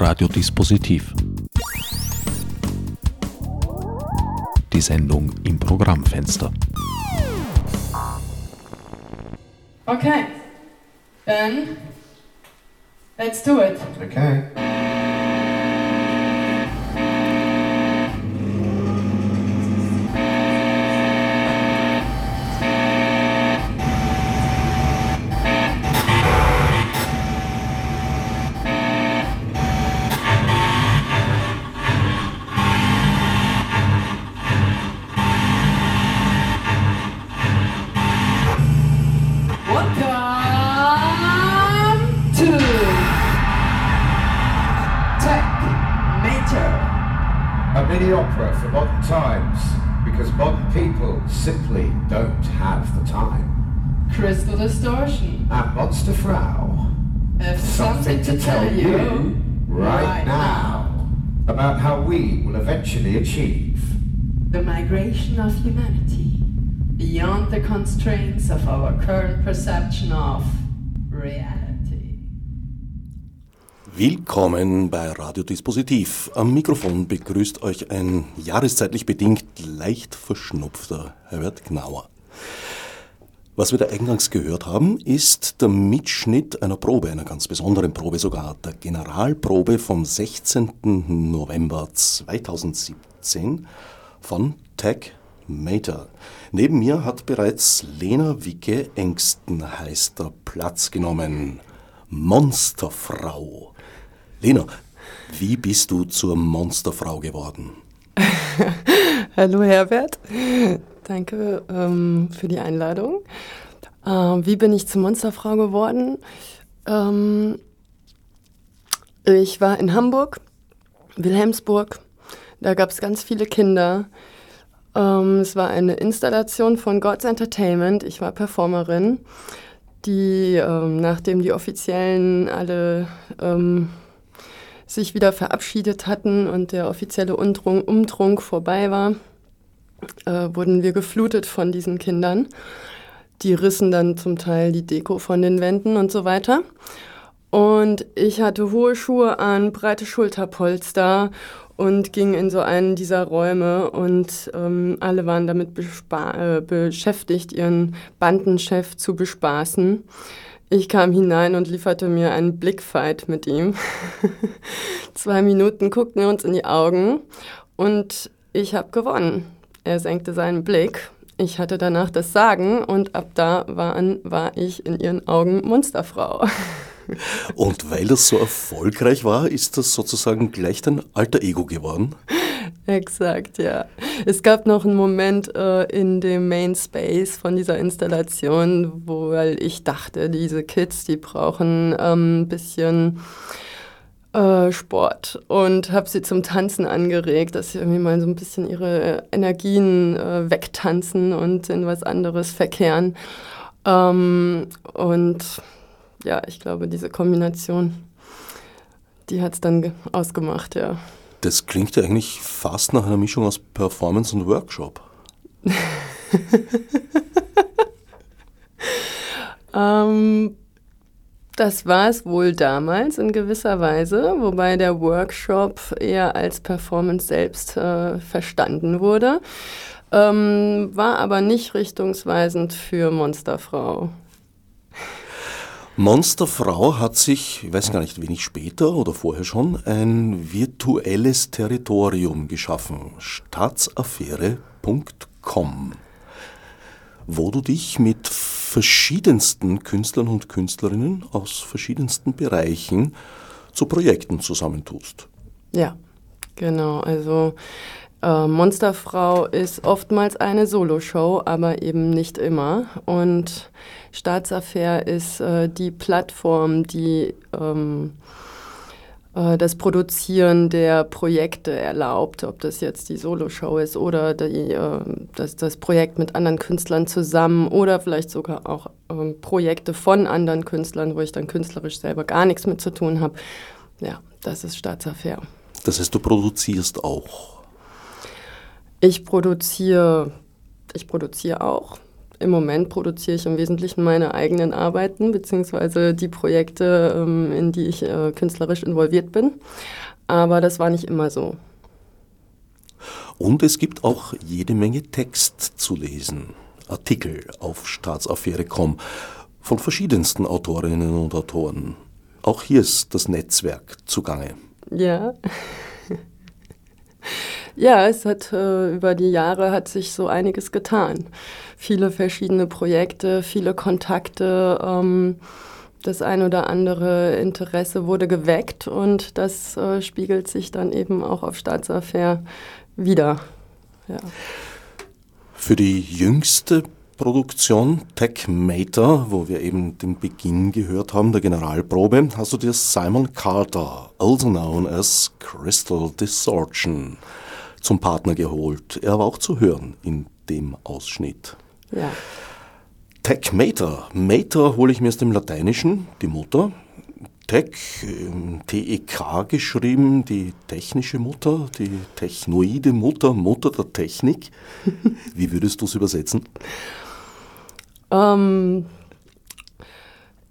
Radiodispositiv. Die Sendung im Programmfenster. Okay, then let's do it. Okay. To tell you right now about how we will eventually achieve. The migration of humanity beyond the constraints of our current perception of reality. Willkommen bei Radiodispositiv. Am Mikrofon begrüßt euch ein jahreszeitlich bedingt leicht verschnupfter Herbert Gnauer. Was wir da eingangs gehört haben, ist der Mitschnitt einer Probe, einer ganz besonderen Probe sogar, der Generalprobe vom 16. November 2017 von Tech Mater. Neben mir hat bereits Lena Wicke Engsten heißter Platz genommen. Monsterfrau. Lena, wie bist du zur Monsterfrau geworden? Hallo Herbert, danke ähm, für die Einladung. Ähm, wie bin ich zur Monsterfrau geworden? Ähm, ich war in Hamburg, Wilhelmsburg. Da gab es ganz viele Kinder. Ähm, es war eine Installation von God's Entertainment. Ich war Performerin, die, ähm, nachdem die Offiziellen alle ähm, sich wieder verabschiedet hatten und der offizielle Umtrunk vorbei war, äh, wurden wir geflutet von diesen Kindern. Die rissen dann zum Teil die Deko von den Wänden und so weiter. Und ich hatte hohe Schuhe an, breite Schulterpolster und ging in so einen dieser Räume und ähm, alle waren damit äh, beschäftigt, ihren Bandenchef zu bespaßen. Ich kam hinein und lieferte mir einen Blickfight mit ihm. Zwei Minuten guckten wir uns in die Augen und ich habe gewonnen. Er senkte seinen Blick. Ich hatte danach das Sagen und ab da war, an, war ich in ihren Augen Monsterfrau. Und weil das so erfolgreich war, ist das sozusagen gleich dein alter Ego geworden? Exakt, ja. Es gab noch einen Moment äh, in dem Main Space von dieser Installation, wo weil ich dachte, diese Kids, die brauchen ähm, ein bisschen äh, Sport und habe sie zum Tanzen angeregt, dass sie irgendwie mal so ein bisschen ihre Energien äh, wegtanzen und in was anderes verkehren. Ähm, und ja, ich glaube, diese Kombination, die hat es dann ge- ausgemacht, ja. Das klingt ja eigentlich fast nach einer Mischung aus Performance und Workshop. Ähm, das war es wohl damals in gewisser Weise, wobei der Workshop eher als Performance selbst äh, verstanden wurde, ähm, war aber nicht richtungsweisend für Monsterfrau. Monsterfrau hat sich, ich weiß gar nicht, wenig später oder vorher schon, ein virtuelles Territorium geschaffen. Staatsaffäre.com wo du dich mit verschiedensten Künstlern und Künstlerinnen aus verschiedensten Bereichen zu Projekten zusammentust. Ja, genau. Also äh, Monsterfrau ist oftmals eine Soloshow, aber eben nicht immer. Und Staatsaffair ist äh, die Plattform, die ähm, äh, das Produzieren der Projekte erlaubt, ob das jetzt die Soloshow ist oder die, äh, das, das Projekt mit anderen Künstlern zusammen oder vielleicht sogar auch ähm, Projekte von anderen Künstlern, wo ich dann künstlerisch selber gar nichts mit zu tun habe. Ja, das ist Staatsaffair. Das heißt, du produzierst auch. Ich produziere, ich produziere auch. Im Moment produziere ich im Wesentlichen meine eigenen Arbeiten, beziehungsweise die Projekte, ähm, in die ich äh, künstlerisch involviert bin. Aber das war nicht immer so. Und es gibt auch jede Menge Text zu lesen. Artikel auf staatsaffäre.com von verschiedensten Autorinnen und Autoren. Auch hier ist das Netzwerk zugange. Ja. Ja, es hat äh, über die Jahre hat sich so einiges getan. Viele verschiedene Projekte, viele Kontakte, ähm, das ein oder andere Interesse wurde geweckt und das äh, spiegelt sich dann eben auch auf Staatsaffäre wieder. Ja. Für die jüngste Produktion Tech Mater, wo wir eben den Beginn gehört haben, der Generalprobe, hast du dir Simon Carter, also known as Crystal Distortion, zum Partner geholt. Er war auch zu hören in dem Ausschnitt. Ja. Tech Mater. Mater hole ich mir aus dem Lateinischen, die Mutter. Tech, ähm, T-E-K geschrieben, die technische Mutter, die technoide Mutter, Mutter der Technik. Wie würdest du es übersetzen? Ähm,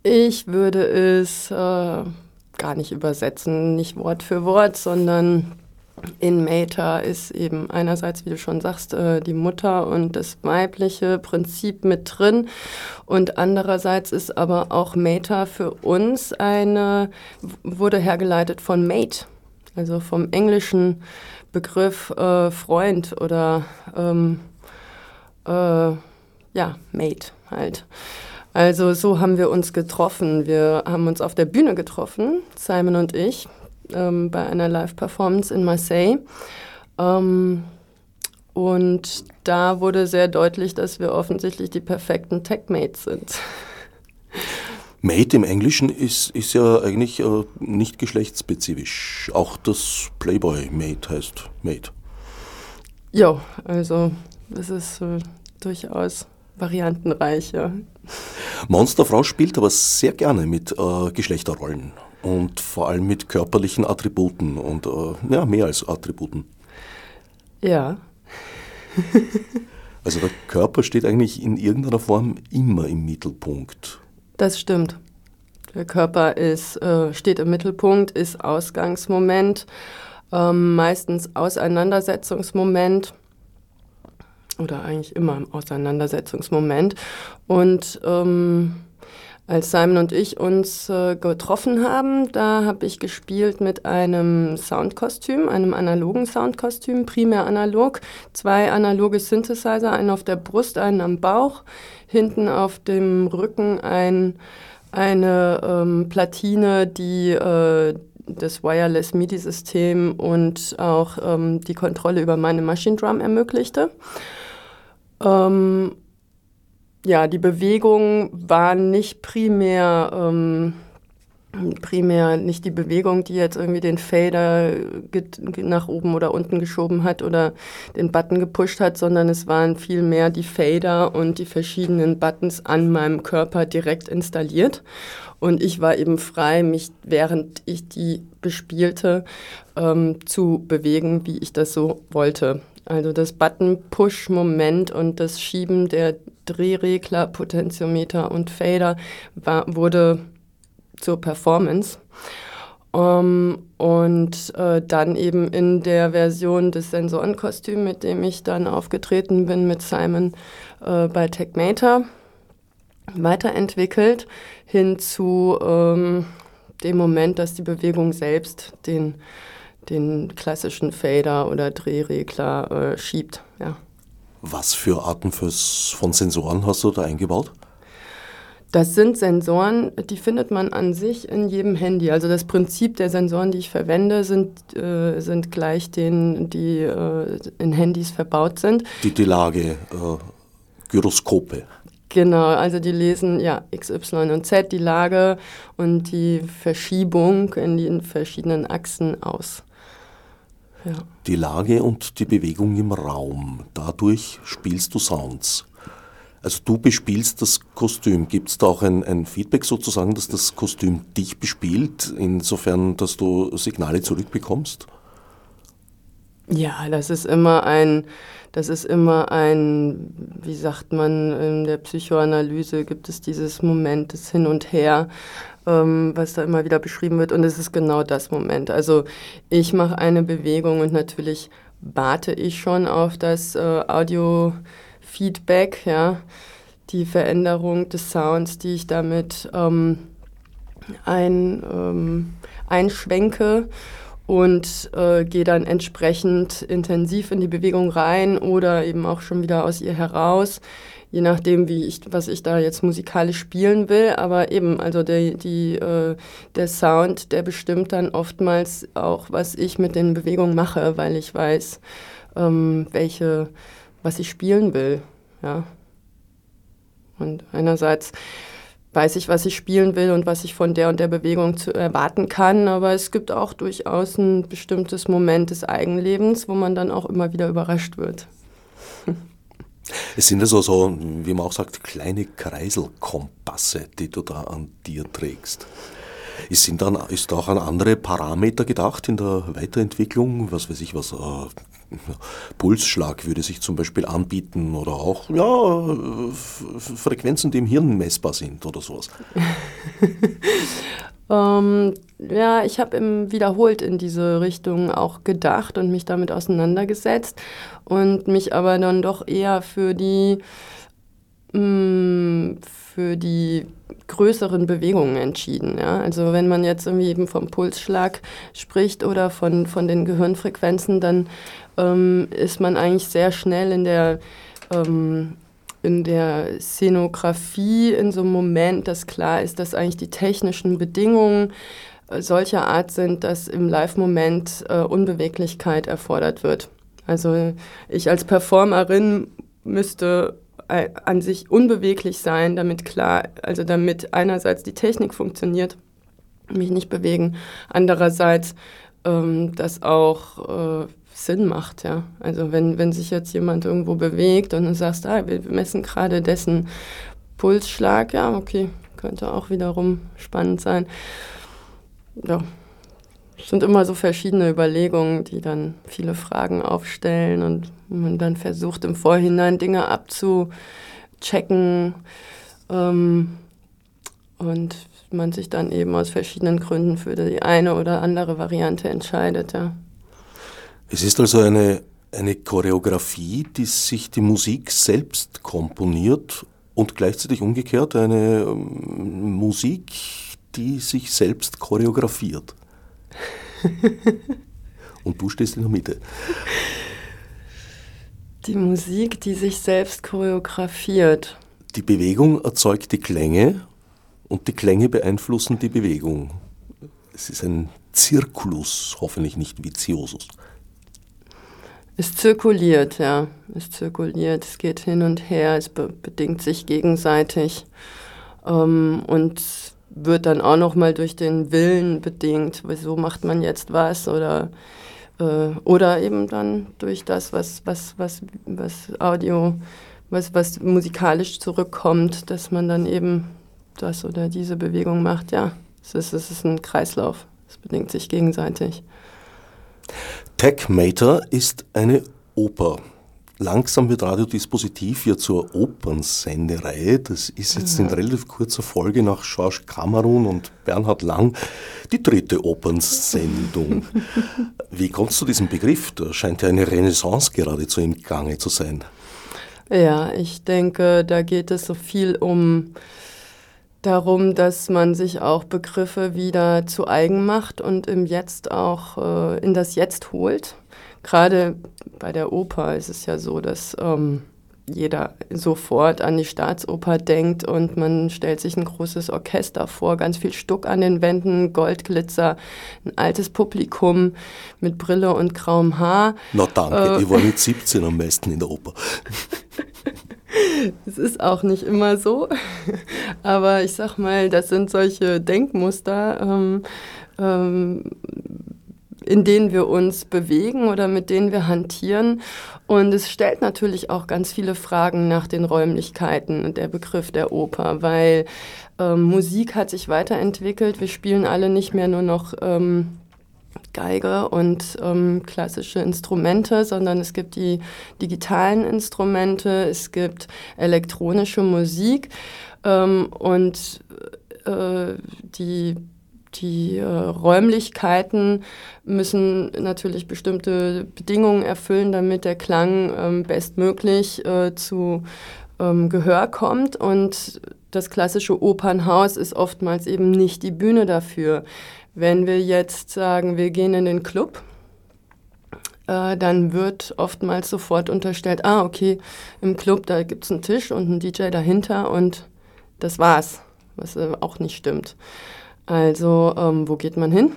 ich würde es äh, gar nicht übersetzen, nicht Wort für Wort, sondern in Meta ist eben einerseits, wie du schon sagst, äh, die Mutter und das weibliche Prinzip mit drin und andererseits ist aber auch Meta für uns eine, wurde hergeleitet von Mate, also vom englischen Begriff äh, Freund oder ähm, äh, ja, Mate halt. Also so haben wir uns getroffen. Wir haben uns auf der Bühne getroffen, Simon und ich, ähm, bei einer Live-Performance in Marseille. Ähm, und da wurde sehr deutlich, dass wir offensichtlich die perfekten Tech-Mates sind. Mate im Englischen ist, ist ja eigentlich äh, nicht geschlechtsspezifisch. Auch das Playboy-Mate heißt Mate. Ja, also es ist äh, durchaus variantenreich. Ja. Monsterfrau spielt aber sehr gerne mit äh, Geschlechterrollen und vor allem mit körperlichen Attributen und äh, ja, mehr als Attributen. Ja. also der Körper steht eigentlich in irgendeiner Form immer im Mittelpunkt. Das stimmt. Der Körper ist, äh, steht im Mittelpunkt, ist Ausgangsmoment, ähm, meistens Auseinandersetzungsmoment oder eigentlich immer im Auseinandersetzungsmoment. Und ähm, als Simon und ich uns äh, getroffen haben, da habe ich gespielt mit einem Soundkostüm, einem analogen Soundkostüm, primär analog. Zwei analoge Synthesizer, einen auf der Brust, einen am Bauch, hinten auf dem Rücken ein, eine ähm, Platine, die äh, das Wireless MIDI-System und auch ähm, die Kontrolle über meine Machine Drum ermöglichte. Ähm, ja, die Bewegung war nicht primär, ähm, primär nicht die Bewegung, die jetzt irgendwie den Fader nach oben oder unten geschoben hat oder den Button gepusht hat, sondern es waren vielmehr die Fader und die verschiedenen Buttons an meinem Körper direkt installiert. Und ich war eben frei, mich, während ich die bespielte, ähm, zu bewegen, wie ich das so wollte. Also das Button-Push-Moment und das Schieben der Drehregler, Potentiometer und Fader war, wurde zur Performance. Um, ähm, und äh, dann eben in der Version des Sensorenkostüms, mit dem ich dann aufgetreten bin mit Simon äh, bei TechMater, weiterentwickelt hin zu ähm, dem Moment, dass die Bewegung selbst den den klassischen Fader oder Drehregler äh, schiebt. Ja. Was für Arten fürs, von Sensoren hast du da eingebaut? Das sind Sensoren, die findet man an sich in jedem Handy. Also das Prinzip der Sensoren, die ich verwende, sind, äh, sind gleich denen, die äh, in Handys verbaut sind. Die, die Lage, äh, Gyroskope. Genau, also die lesen ja X, Y und Z, die Lage und die Verschiebung in den verschiedenen Achsen aus. Ja. Die Lage und die Bewegung im Raum. Dadurch spielst du Sounds. Also du bespielst das Kostüm. Gibt es da auch ein, ein, Feedback sozusagen, dass das Kostüm dich bespielt, insofern, dass du Signale zurückbekommst? Ja, das ist immer ein, das ist immer ein, wie sagt man, in der Psychoanalyse gibt es dieses Moment des Hin und Her, ähm, was da immer wieder beschrieben wird. Und es ist genau das Moment. Also ich mache eine Bewegung und natürlich warte ich schon auf das äh, Audio-Feedback, ja, die Veränderung des Sounds, die ich damit ähm, ein, ähm, einschwenke und äh, gehe dann entsprechend intensiv in die Bewegung rein oder eben auch schon wieder aus ihr heraus, je nachdem, wie ich, was ich da jetzt musikalisch spielen will. Aber eben, also der, die, äh, der Sound, der bestimmt dann oftmals auch, was ich mit den Bewegungen mache, weil ich weiß, ähm, welche, was ich spielen will. Ja. Und einerseits weiß ich, was ich spielen will und was ich von der und der Bewegung zu erwarten kann. Aber es gibt auch durchaus ein bestimmtes Moment des Eigenlebens, wo man dann auch immer wieder überrascht wird. Es sind also so, wie man auch sagt, kleine Kreiselkompasse, die du da an dir trägst. Ist, sind dann, ist auch an andere Parameter gedacht in der Weiterentwicklung? Was weiß ich, was äh, Pulsschlag würde sich zum Beispiel anbieten oder auch ja, Frequenzen, die im Hirn messbar sind oder sowas. ähm, ja, ich habe wiederholt in diese Richtung auch gedacht und mich damit auseinandergesetzt und mich aber dann doch eher für die mh, mm, für die größeren Bewegungen entschieden. Ja? Also wenn man jetzt irgendwie eben vom Pulsschlag spricht oder von, von den Gehirnfrequenzen, dann ähm, ist man eigentlich sehr schnell in der, ähm, in der Szenografie in so einem Moment, dass klar ist, dass eigentlich die technischen Bedingungen äh, solcher Art sind, dass im Live-Moment äh, Unbeweglichkeit erfordert wird. Also ich als Performerin müsste äh, an sich unbeweglich sein, damit klar, also damit einerseits die Technik funktioniert, mich nicht bewegen, andererseits ähm, das auch äh, Sinn macht, ja. Also wenn, wenn sich jetzt jemand irgendwo bewegt und du sagst, ah, wir messen gerade dessen Pulsschlag, ja, okay, könnte auch wiederum spannend sein. Ja, es sind immer so verschiedene Überlegungen, die dann viele Fragen aufstellen und man dann versucht im Vorhinein Dinge abzuchecken ähm, und man sich dann eben aus verschiedenen Gründen für die eine oder andere Variante entscheidet. Ja. Es ist also eine, eine Choreografie, die sich die Musik selbst komponiert und gleichzeitig umgekehrt eine ähm, Musik, die sich selbst choreografiert. Und du stehst in der Mitte. Die Musik, die sich selbst choreografiert. Die Bewegung erzeugt die Klänge und die Klänge beeinflussen die Bewegung. Es ist ein Zirkulus, hoffentlich nicht viziosus. Es zirkuliert, ja. Es zirkuliert, es geht hin und her, es be bedingt sich gegenseitig. Ähm, und wird dann auch noch mal durch den Willen bedingt, wieso macht man jetzt was oder äh, oder eben dann durch das, was was was was Audio, was was musikalisch zurückkommt, dass man dann eben das oder diese Bewegung macht. Ja, es ist es ist ein Kreislauf. Es bedingt sich gegenseitig. Tech Mater ist eine Oper. Langsam wird Radiodispositiv ja zur Opernsendereihe. Das ist jetzt in relativ kurzer Folge nach Georges Kamerun und Bernhard Lang die dritte Opernsendung. Wie kommst du diesem Begriff? Da scheint ja eine Renaissance geradezu im Gange zu sein. Ja, ich denke, da geht es so viel um darum, dass man sich auch Begriffe wieder zu eigen macht und im Jetzt auch äh, in das Jetzt holt gerade bei der Oper ist es ja so, dass ähm, jeder sofort an die Staatsoper denkt und man stellt sich ein großes Orchester vor, ganz viel Stuck an den Wänden, Goldglitzer, ein altes Publikum mit Brille und grauem Haar. Na danke, äh, ich war mit 17 am meisten in der Oper. Es ist auch nicht immer so, aber ich sag mal, das sind solche Denkmuster, ähm, ähm, in denen wir uns bewegen oder mit denen wir hantieren. Und es stellt natürlich auch ganz viele Fragen nach den Räumlichkeiten und der Begriff der Oper, weil ähm, Musik hat sich weiterentwickelt. Wir spielen alle nicht mehr nur noch ähm, Geige und ähm, klassische Instrumente, sondern es gibt die digitalen Instrumente, es gibt elektronische Musik ähm, und äh, die die äh, Räumlichkeiten müssen natürlich bestimmte Bedingungen erfüllen, damit der Klang ähm, bestmöglich äh, zu ähm, Gehör kommt. Und das klassische Opernhaus ist oftmals eben nicht die Bühne dafür. Wenn wir jetzt sagen, wir gehen in den Club, äh, dann wird oftmals sofort unterstellt, ah, okay, im Club, da gibt es einen Tisch und einen DJ dahinter und das war's, was äh, auch nicht stimmt. Also, ähm, wo geht man hin?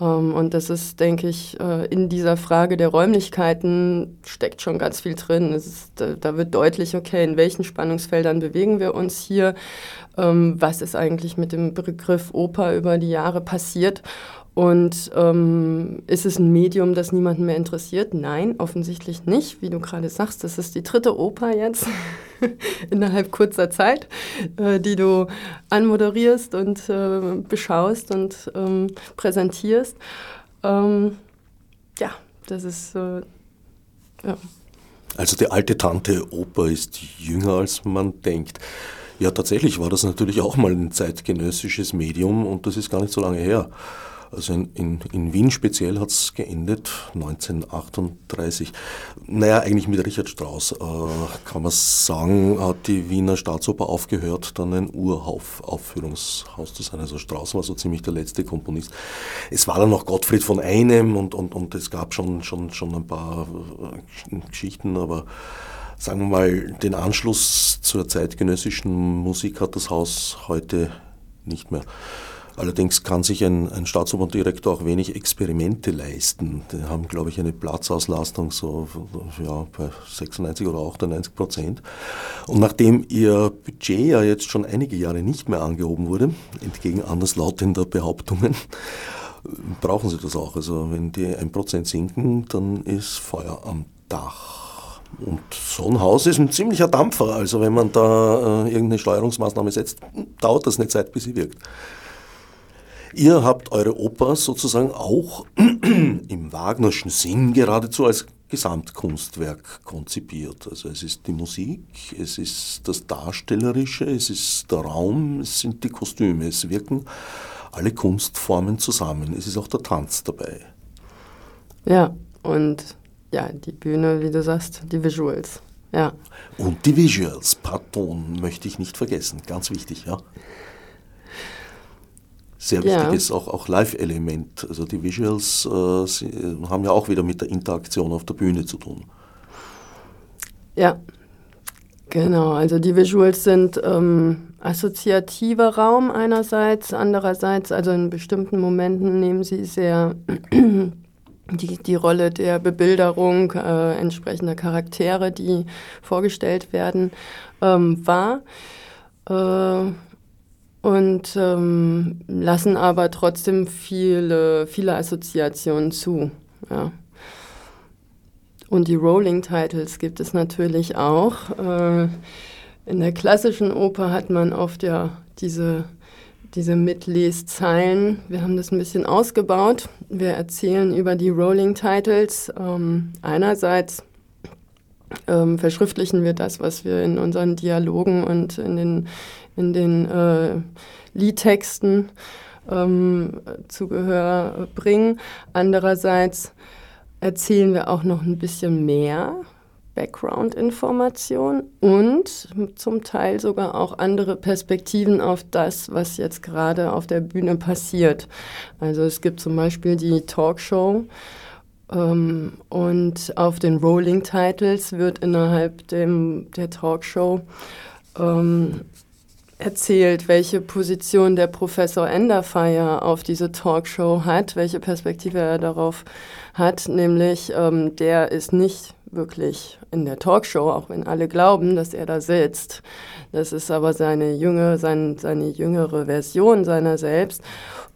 Ähm, und das ist, denke ich, äh, in dieser Frage der Räumlichkeiten steckt schon ganz viel drin. Ist, da, da, wird deutlich, okay, in welchen Spannungsfeldern bewegen wir uns hier? Ähm, was ist eigentlich mit dem Begriff Oper über die Jahre passiert? Und ähm, ist es ein Medium, das niemanden mehr interessiert? Nein, offensichtlich nicht. Wie du gerade sagst, das ist die dritte Oper jetzt innerhalb kurzer Zeit, äh, die du anmoderierst und äh, beschaust und ähm, präsentierst. Ähm, ja, das ist. Äh, ja. Also die alte Tante Oper ist jünger, als man denkt. Ja, tatsächlich war das natürlich auch mal ein zeitgenössisches Medium und das ist gar nicht so lange her. Also in, in, in Wien speziell hat es geendet 1938. Naja, eigentlich mit Richard Strauss äh, kann man sagen, hat die Wiener Staatsoper aufgehört, dann ein Uraufführungshaus zu sein. Also Strauss war so ziemlich der letzte Komponist. Es war dann noch Gottfried von Einem und, und, und es gab schon, schon, schon ein paar äh, Geschichten, aber sagen wir mal, den Anschluss zur zeitgenössischen Musik hat das Haus heute nicht mehr. Allerdings kann sich ein, ein Staatsoperndirektor auch wenig Experimente leisten. Die haben, glaube ich, eine Platzauslastung so ja, bei 96 oder 98 Prozent. Und nachdem ihr Budget ja jetzt schon einige Jahre nicht mehr angehoben wurde, entgegen anderslautender Behauptungen, brauchen sie das auch. Also wenn die 1% sinken, dann ist Feuer am Dach. Und so ein Haus ist ein ziemlicher Dampfer. Also wenn man da äh, irgendeine Steuerungsmaßnahme setzt, dauert das eine Zeit, bis sie wirkt. Ihr habt eure Oper sozusagen auch im Wagnerschen Sinn geradezu als Gesamtkunstwerk konzipiert. Also es ist die Musik, es ist das Darstellerische, es ist der Raum, es sind die Kostüme, es wirken alle Kunstformen zusammen. Es ist auch der Tanz dabei. Ja, und ja, die Bühne, wie du sagst, die Visuals. Ja. Und die Visuals, pardon, möchte ich nicht vergessen, ganz wichtig, ja sehr wichtiges ja. auch, auch Live-Element. Also die Visuals äh, sie, haben ja auch wieder mit der Interaktion auf der Bühne zu tun. Ja, genau. Also die Visuals sind ähm, assoziativer Raum einerseits, andererseits, also in bestimmten Momenten nehmen sie sehr die, die Rolle der Bebilderung äh, entsprechender Charaktere, die vorgestellt werden, ähm, wahr. Äh, und ähm, lassen aber trotzdem viele, viele Assoziationen zu. Ja. Und die Rolling Titles gibt es natürlich auch. Äh, in der klassischen Oper hat man oft ja diese, diese Mitleszeilen. Wir haben das ein bisschen ausgebaut. Wir erzählen über die Rolling Titles. Ähm, einerseits ähm, verschriftlichen wir das, was wir in unseren Dialogen und in den in den äh, Liedtexten ähm, zu Gehör bringen. Andererseits erzählen wir auch noch ein bisschen mehr Background-Information und zum Teil sogar auch andere Perspektiven auf das, was jetzt gerade auf der Bühne passiert. Also es gibt zum Beispiel die Talkshow ähm, und auf den Rolling Titles wird innerhalb dem, der Talkshow ähm, erzählt, welche Position der Professor Enderfire auf diese Talkshow hat, welche Perspektive er darauf hat, nämlich ähm, der ist nicht wirklich in der Talkshow, auch wenn alle glauben, dass er da sitzt. Das ist aber seine, jüngere, sein, seine jüngere Version seiner selbst.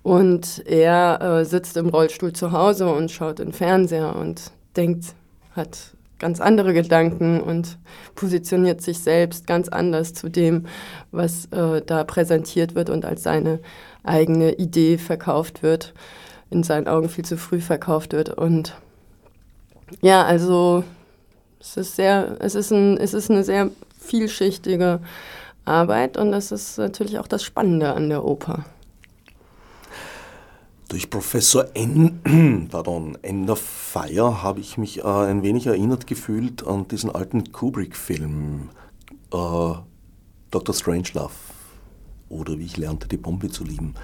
Und er äh, sitzt im Rollstuhl zu Hause und schaut den Fernseher und denkt, hat ganz andere Gedanken und positioniert sich selbst ganz anders zu dem, was äh, da präsentiert wird und als seine eigene Idee verkauft wird. in seinen Augen viel zu früh verkauft wird. Und ja, also es ist sehr, es ist, ein, es ist eine sehr vielschichtige Arbeit und das ist natürlich auch das Spannende an der Oper. Durch Professor N, pardon, Ender Fire habe ich mich äh, ein wenig erinnert gefühlt an diesen alten Kubrick-Film äh, Dr. Strangelove oder wie ich lernte, die Bombe zu lieben.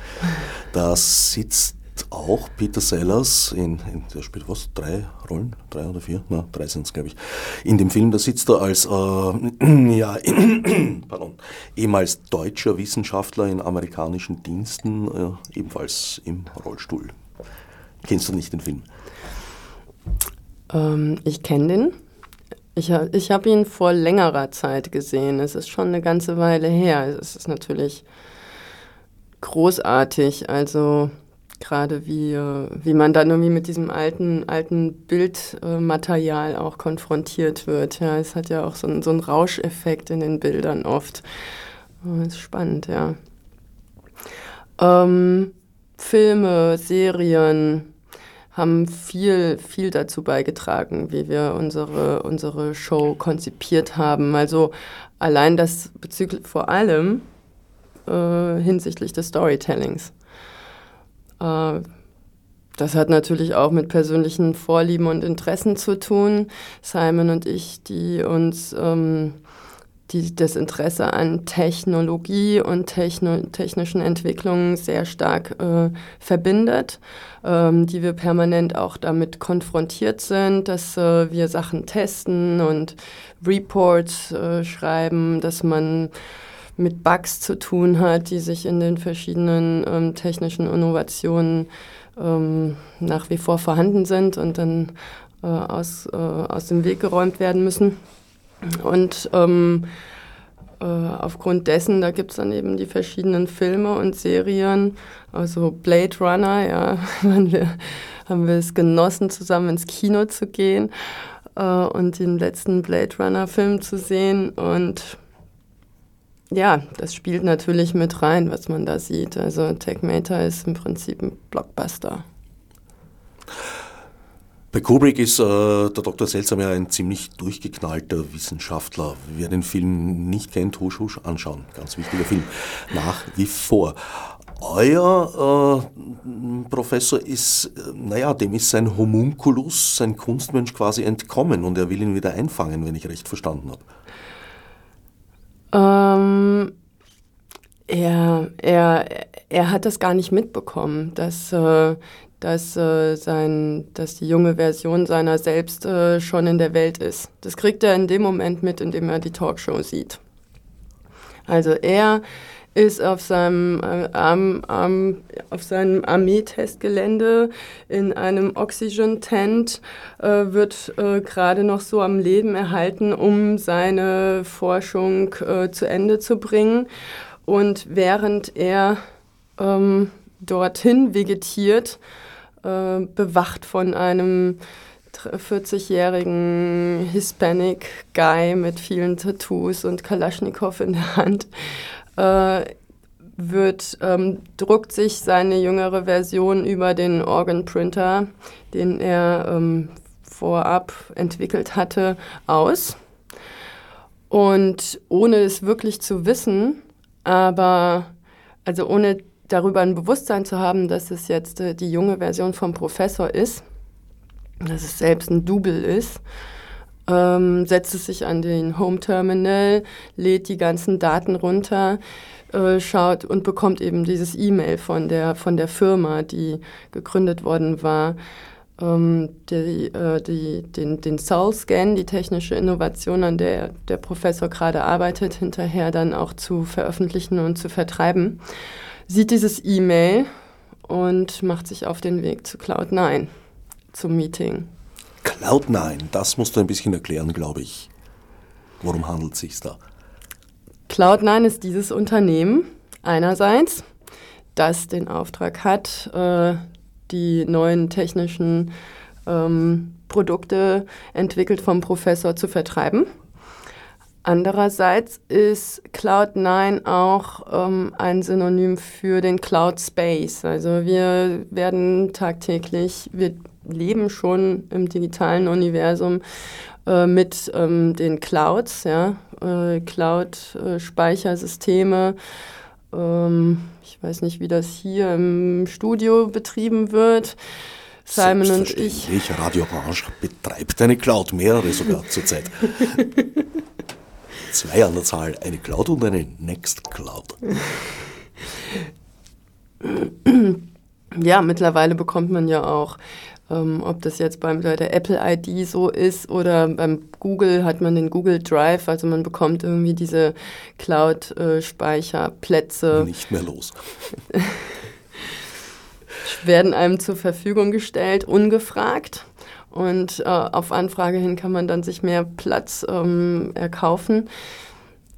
Da sitzt auch Peter Sellers in, in, der spielt was, drei Rollen, drei oder vier, na, drei sind es, glaube ich. In dem Film, da sitzt er als, äh, ja, pardon, ehemals deutscher Wissenschaftler in amerikanischen Diensten, äh, ebenfalls im Rollstuhl. Kennst du nicht den Film? Ähm, ich kenne den. Ich, ich habe ihn vor längerer Zeit gesehen. Es ist schon eine ganze Weile her. Es ist natürlich großartig. Also gerade wie, äh, wie man dann irgendwie mit diesem alten, alten Bildmaterial auch konfrontiert wird. Ja, es hat ja auch so, einen, so einen Rauscheffekt in den Bildern oft. Das ist spannend, ja. Ähm, Filme, Serien haben viel, viel dazu beigetragen, wie wir unsere, unsere Show konzipiert haben. Also allein das bezüglich vor allem äh, hinsichtlich des Storytellings. Äh, das hat natürlich auch mit persönlichen Vorlieben und Interessen zu tun. Simon und ich, die uns ähm, die, das Interesse an Technologie und techno technischen Entwicklungen sehr stark äh, verbindet, ähm, die wir permanent auch damit konfrontiert sind, dass äh, wir Sachen testen und Reports äh, schreiben, dass man mit Bugs zu tun hat, die sich in den verschiedenen ähm, technischen Innovationen ähm, nach wie vor vorhanden sind und dann äh, aus, äh, aus dem Weg geräumt werden müssen. Und ähm, äh, aufgrund dessen, da gibt es dann eben die verschiedenen Filme und Serien, also Blade Runner, ja, haben wir, haben wir es genossen, zusammen ins Kino zu gehen äh, und den letzten Blade Runner-Film zu sehen und ja, das spielt natürlich mit rein, was man da sieht. Also Techmater ist im Prinzip ein Blockbuster. Bei Kubrick ist äh, der Dr. Seltsam ja ein ziemlich durchgeknallter Wissenschaftler. Wer den Film nicht kennt, husch husch anschauen. Ganz wichtiger Film. Nach wie vor. Euer äh, Professor ist, äh, naja, dem ist sein Homunculus, sein Kunstmensch quasi entkommen und er will ihn wieder einfangen, wenn ich recht verstanden habe. Ähm, er, er, er hat das gar nicht mitbekommen, dass, äh, dass, äh, sein, dass die junge Version seiner selbst äh, schon in der Welt ist. Das kriegt er in dem Moment mit, in dem er die Talkshow sieht. Also er ist auf seinem, äh, am, auf seinem Armeetestgelände in einem Oxygen-Tent, äh, wird äh, gerade noch so am Leben erhalten, um seine Forschung äh, zu Ende zu bringen. Und während er ähm, dorthin vegetiert, äh, bewacht von einem 40-jährigen Hispanic Guy mit vielen Tattoos und Kalaschnikow in der Hand, äh, wird, ähm, druckt sich seine jüngere Version über den Organ Printer, den er ähm, vorab entwickelt hatte, aus. Und ohne es wirklich zu wissen, aber also ohne darüber ein Bewusstsein zu haben, dass es jetzt äh, die junge Version vom Professor ist, dass es selbst ein Double ist, ähm, setzt es sich an den Home Terminal, lädt die ganzen Daten runter, äh, schaut und bekommt eben dieses E-Mail von der, von der Firma, die gegründet worden war. Ähm, die, äh, die, den, den Soul-Scan, die technische Innovation, an der der Professor gerade arbeitet, hinterher dann auch zu veröffentlichen und zu vertreiben, sieht dieses E-Mail und macht sich auf den Weg zu Cloud9 zum Meeting. Cloud9, das musst du ein bisschen erklären, glaube ich. Worum handelt es sich da? Cloud9 ist dieses Unternehmen einerseits, das den Auftrag hat, äh, die neuen technischen ähm, Produkte entwickelt vom Professor zu vertreiben. Andererseits ist Cloud9 auch ähm, ein Synonym für den Cloud Space. Also wir werden tagtäglich, wir leben schon im digitalen Universum äh, mit ähm, den Clouds, ja, äh, Cloud-Speichersysteme. Ähm, ich weiß nicht, wie das hier im Studio betrieben wird. Simon und ich. Radio Orange betreibt eine Cloud, mehrere sogar zurzeit. Zwei an der Zahl, eine Cloud und eine Nextcloud. Ja, mittlerweile bekommt man ja auch, ähm, ob das jetzt beim, bei der Apple ID so ist oder beim Google hat man den Google Drive, also man bekommt irgendwie diese Cloud-Speicherplätze. Nicht mehr los. werden einem zur Verfügung gestellt, ungefragt. Und äh, auf Anfrage hin kann man dann sich mehr Platz ähm, erkaufen.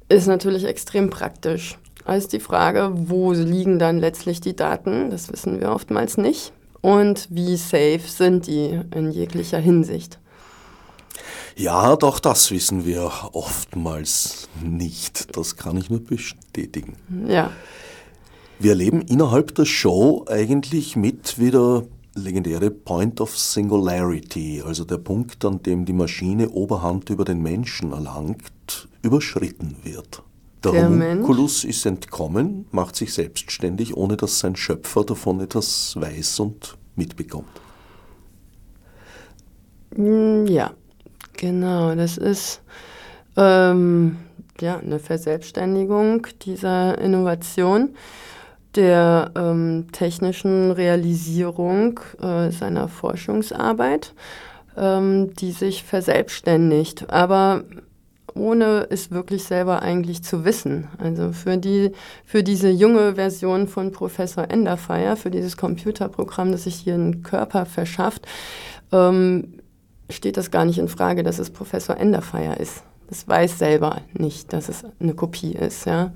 Ist natürlich extrem praktisch. Also die Frage, wo liegen dann letztlich die Daten? Das wissen wir oftmals nicht. Und wie safe sind die in jeglicher Hinsicht? Ja, doch das wissen wir oftmals nicht. Das kann ich nur bestätigen. Ja. Wir erleben innerhalb der Show eigentlich mit wieder legendäre Point of Singularity, also der Punkt, an dem die Maschine Oberhand über den Menschen erlangt, überschritten wird. Der, der Homunculus ist entkommen, macht sich selbstständig, ohne dass sein Schöpfer davon etwas weiß und mitbekommt. Hm, ja, genau, das ist ähm, ja, eine Verselbstständigung dieser Innovation der ähm, technischen Realisierung äh, seiner Forschungsarbeit, ähm, die sich verselbstständigt, aber ohne es wirklich selber eigentlich zu wissen. Also für, die, für diese junge Version von Professor Enderfire, für dieses Computerprogramm, das sich hier einen Körper verschafft, ähm, steht das gar nicht in Frage, dass es Professor Enderfire ist. Das weiß selber nicht, dass es eine Kopie ist, ja.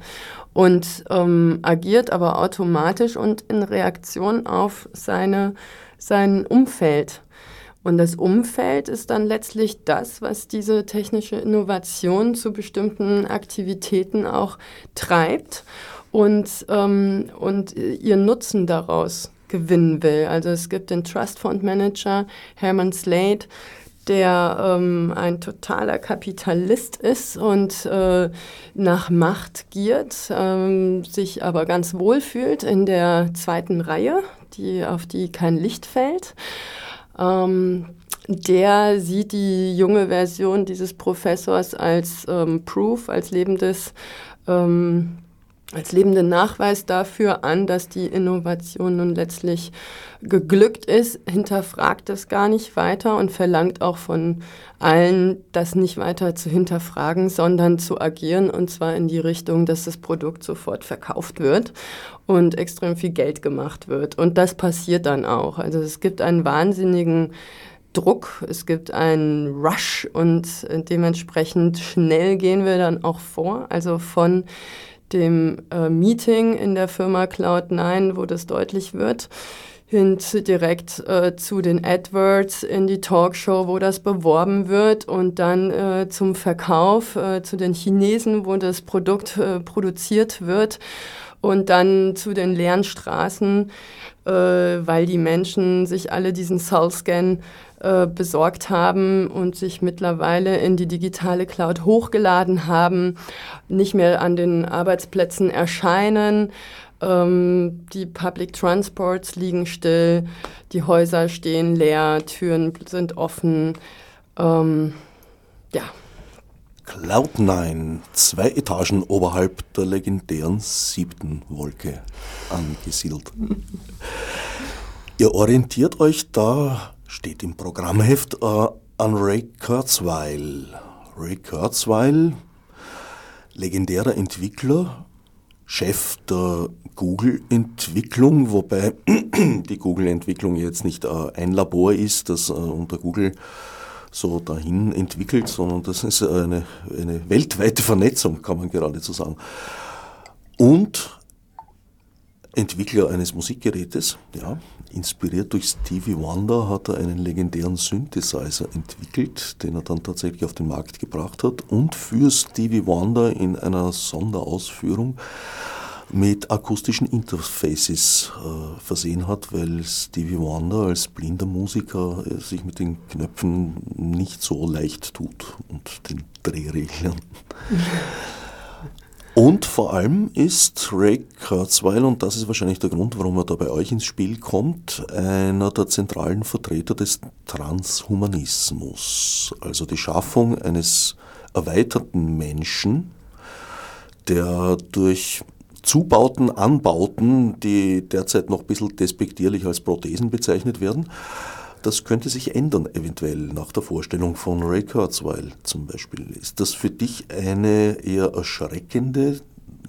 Und ähm, agiert aber automatisch und in Reaktion auf seine, sein Umfeld. Und das Umfeld ist dann letztlich das, was diese technische Innovation zu bestimmten Aktivitäten auch treibt und, ähm, und ihren Nutzen daraus gewinnen will. Also es gibt den Trust Fund Manager Herman Slade, der ähm, ein totaler Kapitalist ist und äh, nach Macht giert, ähm, sich aber ganz wohl fühlt in der zweiten Reihe, die, auf die kein Licht fällt. Ähm, der sieht die junge Version dieses Professors als ähm, Proof, als lebendes ähm, als lebenden Nachweis dafür an, dass die Innovation nun letztlich geglückt ist, hinterfragt es gar nicht weiter und verlangt auch von allen, das nicht weiter zu hinterfragen, sondern zu agieren und zwar in die Richtung, dass das Produkt sofort verkauft wird und extrem viel Geld gemacht wird. Und das passiert dann auch. Also es gibt einen wahnsinnigen Druck, es gibt einen Rush und dementsprechend schnell gehen wir dann auch vor. Also von dem äh, Meeting in der Firma Cloud9, wo das deutlich wird, hin direkt äh, zu den AdWords in die Talkshow, wo das beworben wird und dann äh, zum Verkauf äh, zu den Chinesen, wo das Produkt äh, produziert wird und dann zu den leeren Straßen, äh, weil die Menschen sich alle diesen Soul-Scan äh, besorgt haben und sich mittlerweile in die digitale Cloud hochgeladen haben, nicht mehr an den Arbeitsplätzen erscheinen. Ähm, die Public Transports liegen still, die Häuser stehen leer, Türen sind offen. Ähm, ja. Cloud9, zwei Etagen oberhalb der legendären siebten Wolke angesiedelt. Ihr orientiert euch da steht im Programmheft äh, an Ray Kurzweil. Ray Kurzweil, legendärer Entwickler, Chef der Google-Entwicklung, wobei die Google-Entwicklung jetzt nicht äh, ein Labor ist, das äh, unter Google so dahin entwickelt, sondern das ist eine, eine weltweite Vernetzung, kann man geradezu sagen. Und Entwickler eines Musikgerätes, ja. Inspiriert durch Stevie Wonder hat er einen legendären Synthesizer entwickelt, den er dann tatsächlich auf den Markt gebracht hat und für Stevie Wonder in einer Sonderausführung mit akustischen Interfaces äh, versehen hat, weil Stevie Wonder als blinder Musiker äh, sich mit den Knöpfen nicht so leicht tut und den Drehreglern. Und vor allem ist Ray Kurzweil, und das ist wahrscheinlich der Grund, warum er da bei euch ins Spiel kommt, einer der zentralen Vertreter des Transhumanismus. Also die Schaffung eines erweiterten Menschen, der durch Zubauten, Anbauten, die derzeit noch ein bisschen despektierlich als Prothesen bezeichnet werden, das könnte sich ändern, eventuell nach der Vorstellung von Ray Kurzweil zum Beispiel. Ist das für dich eine eher erschreckende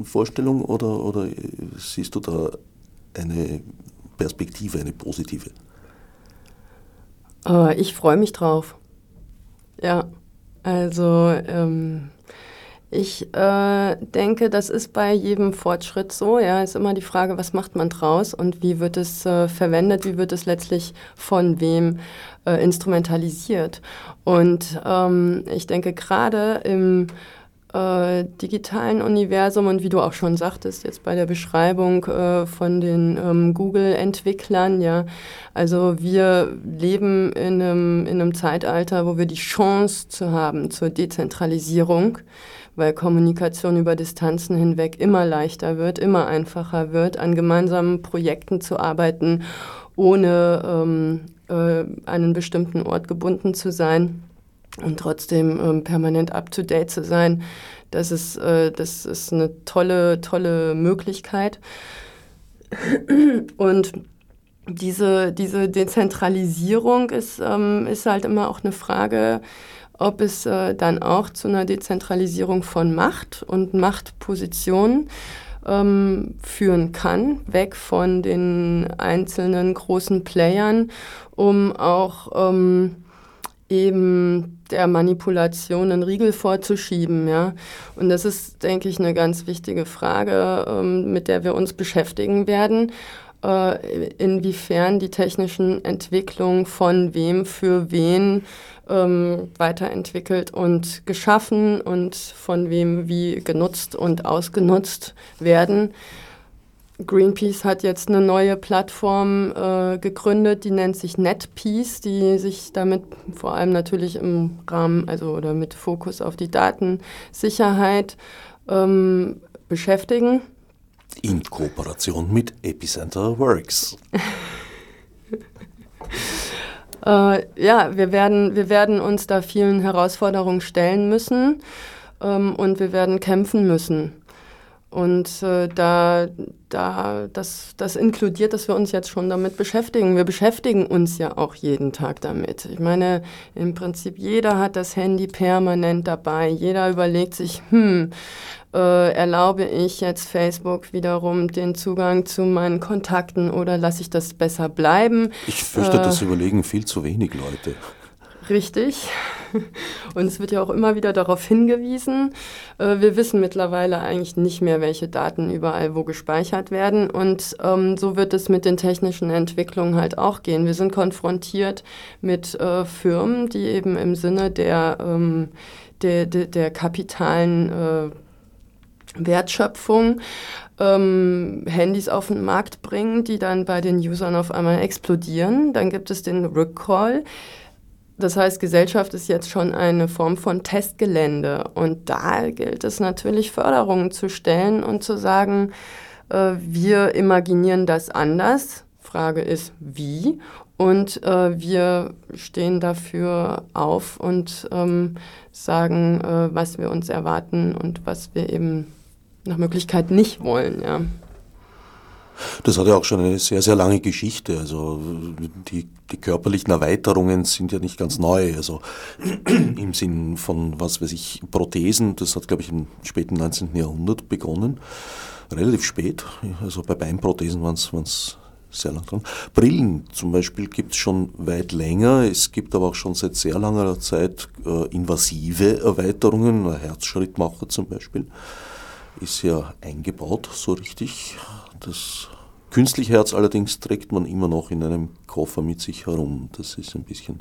Vorstellung oder, oder siehst du da eine Perspektive, eine positive? Uh, ich freue mich drauf. Ja, also ähm, ich äh, denke, das ist bei jedem Fortschritt so. Ja, ist immer die Frage, was macht man draus und wie wird es äh, verwendet, wie wird es letztlich von wem äh, instrumentalisiert. Und ähm, ich denke, gerade im äh, digitalen Universum und wie du auch schon sagtest, jetzt bei der Beschreibung äh, von den ähm, Google-Entwicklern, ja, also wir leben in einem, in einem Zeitalter, wo wir die Chance zu haben zur Dezentralisierung weil Kommunikation über Distanzen hinweg immer leichter wird, immer einfacher wird, an gemeinsamen Projekten zu arbeiten, ohne ähm, äh, einen bestimmten Ort gebunden zu sein und trotzdem ähm, permanent up-to-date zu sein. Das ist, äh, das ist eine tolle, tolle Möglichkeit. Und diese, diese Dezentralisierung ist, ähm, ist halt immer auch eine Frage, ob es äh, dann auch zu einer Dezentralisierung von Macht und Machtpositionen ähm, führen kann, weg von den einzelnen großen Playern, um auch ähm, eben der Manipulation einen Riegel vorzuschieben. Ja? Und das ist, denke ich, eine ganz wichtige Frage, ähm, mit der wir uns beschäftigen werden inwiefern die technischen Entwicklungen von wem für wen ähm, weiterentwickelt und geschaffen und von wem wie genutzt und ausgenutzt werden. Greenpeace hat jetzt eine neue Plattform äh, gegründet, die nennt sich NetPeace, die sich damit vor allem natürlich im Rahmen, also oder mit Fokus auf die Datensicherheit ähm, beschäftigen. In Kooperation mit Epicenter Works. Äh, ja, wir werden, wir werden uns da vielen Herausforderungen stellen müssen ähm, und wir werden kämpfen müssen. Und äh, da, da, das, das inkludiert, dass wir uns jetzt schon damit beschäftigen. Wir beschäftigen uns ja auch jeden Tag damit. Ich meine, im Prinzip jeder hat das Handy permanent dabei. Jeder überlegt sich, hm, äh, erlaube ich jetzt Facebook wiederum den Zugang zu meinen Kontakten oder lasse ich das besser bleiben? Ich fürchte, äh, das überlegen viel zu wenig Leute. Richtig. Und es wird ja auch immer wieder darauf hingewiesen. Äh, wir wissen mittlerweile eigentlich nicht mehr, welche Daten überall wo gespeichert werden. Und ähm, so wird es mit den technischen Entwicklungen halt auch gehen. Wir sind konfrontiert mit äh, Firmen, die eben im Sinne der, ähm, der, der, der kapitalen äh, Wertschöpfung ähm, Handys auf den Markt bringen, die dann bei den Usern auf einmal explodieren. Dann gibt es den Recall. Das heißt, Gesellschaft ist jetzt schon eine Form von Testgelände. Und da gilt es natürlich, Förderungen zu stellen und zu sagen, äh, wir imaginieren das anders. Frage ist, wie? Und äh, wir stehen dafür auf und ähm, sagen, äh, was wir uns erwarten und was wir eben nach Möglichkeit nicht wollen. Ja. Das hat ja auch schon eine sehr, sehr lange Geschichte. Also die, die körperlichen Erweiterungen sind ja nicht ganz neu. Also im Sinn von, was weiß ich, Prothesen, das hat, glaube ich, im späten 19. Jahrhundert begonnen. Relativ spät. Also bei Beinprothesen waren es sehr lang dran. Brillen zum Beispiel gibt es schon weit länger. Es gibt aber auch schon seit sehr langer Zeit äh, invasive Erweiterungen, Herzschrittmacher zum Beispiel ist ja eingebaut, so richtig. Das Künstlich Herz allerdings trägt man immer noch in einem Koffer mit sich herum. Das ist ein bisschen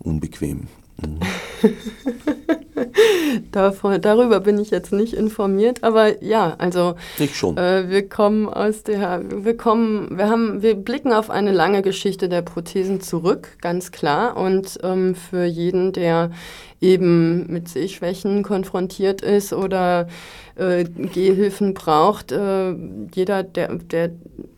unbequem. Mhm. Davon, darüber bin ich jetzt nicht informiert, aber ja, also ich schon. Äh, wir kommen aus der, wir kommen, wir haben, wir blicken auf eine lange Geschichte der Prothesen zurück, ganz klar. Und ähm, für jeden, der eben mit Sehschwächen konfrontiert ist oder äh, Gehhilfen braucht, äh, jeder, der, der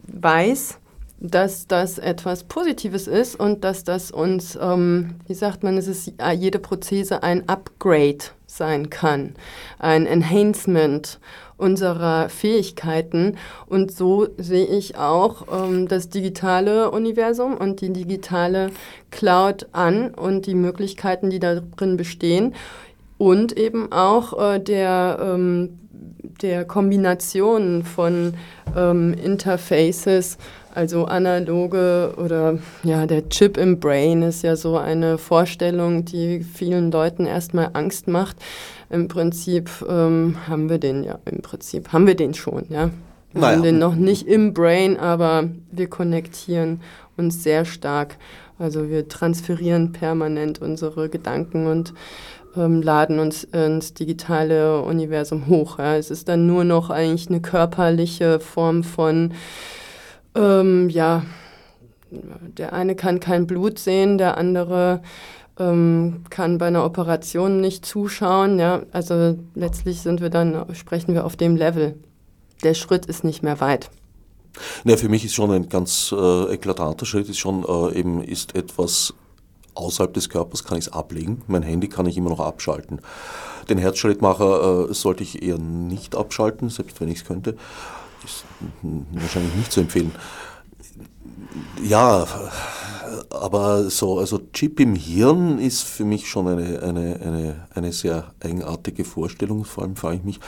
weiß, dass das etwas Positives ist und dass das uns, ähm, wie sagt man, es ist jede Prothese ein Upgrade sein kann, ein Enhancement unserer Fähigkeiten. Und so sehe ich auch ähm, das digitale Universum und die digitale Cloud an und die Möglichkeiten, die darin bestehen. Und eben auch äh, der, ähm, der Kombination von ähm, Interfaces, also analoge oder ja, der Chip im Brain ist ja so eine Vorstellung, die vielen Leuten erstmal Angst macht. Im Prinzip ähm, haben wir den ja, im Prinzip haben wir den schon, ja. Wir naja. haben den noch nicht im Brain, aber wir konnektieren uns sehr stark. Also wir transferieren permanent unsere Gedanken und ähm, laden uns ins digitale Universum hoch. Ja. Es ist dann nur noch eigentlich eine körperliche Form von ähm, ja, der eine kann kein Blut sehen, der andere ähm, kann bei einer Operation nicht zuschauen. Ja? Also letztlich sind wir dann, sprechen wir auf dem Level. Der Schritt ist nicht mehr weit. Ja, für mich ist schon ein ganz äh, eklatanter Schritt, ist schon äh, eben, ist etwas außerhalb des Körpers, kann ich es ablegen. Mein Handy kann ich immer noch abschalten. Den Herzschrittmacher äh, sollte ich eher nicht abschalten, selbst wenn ich es könnte ist wahrscheinlich nicht zu empfehlen. Ja, aber so, also Chip im Hirn ist für mich schon eine, eine, eine, eine sehr eigenartige Vorstellung. Vor allem frage ich mich,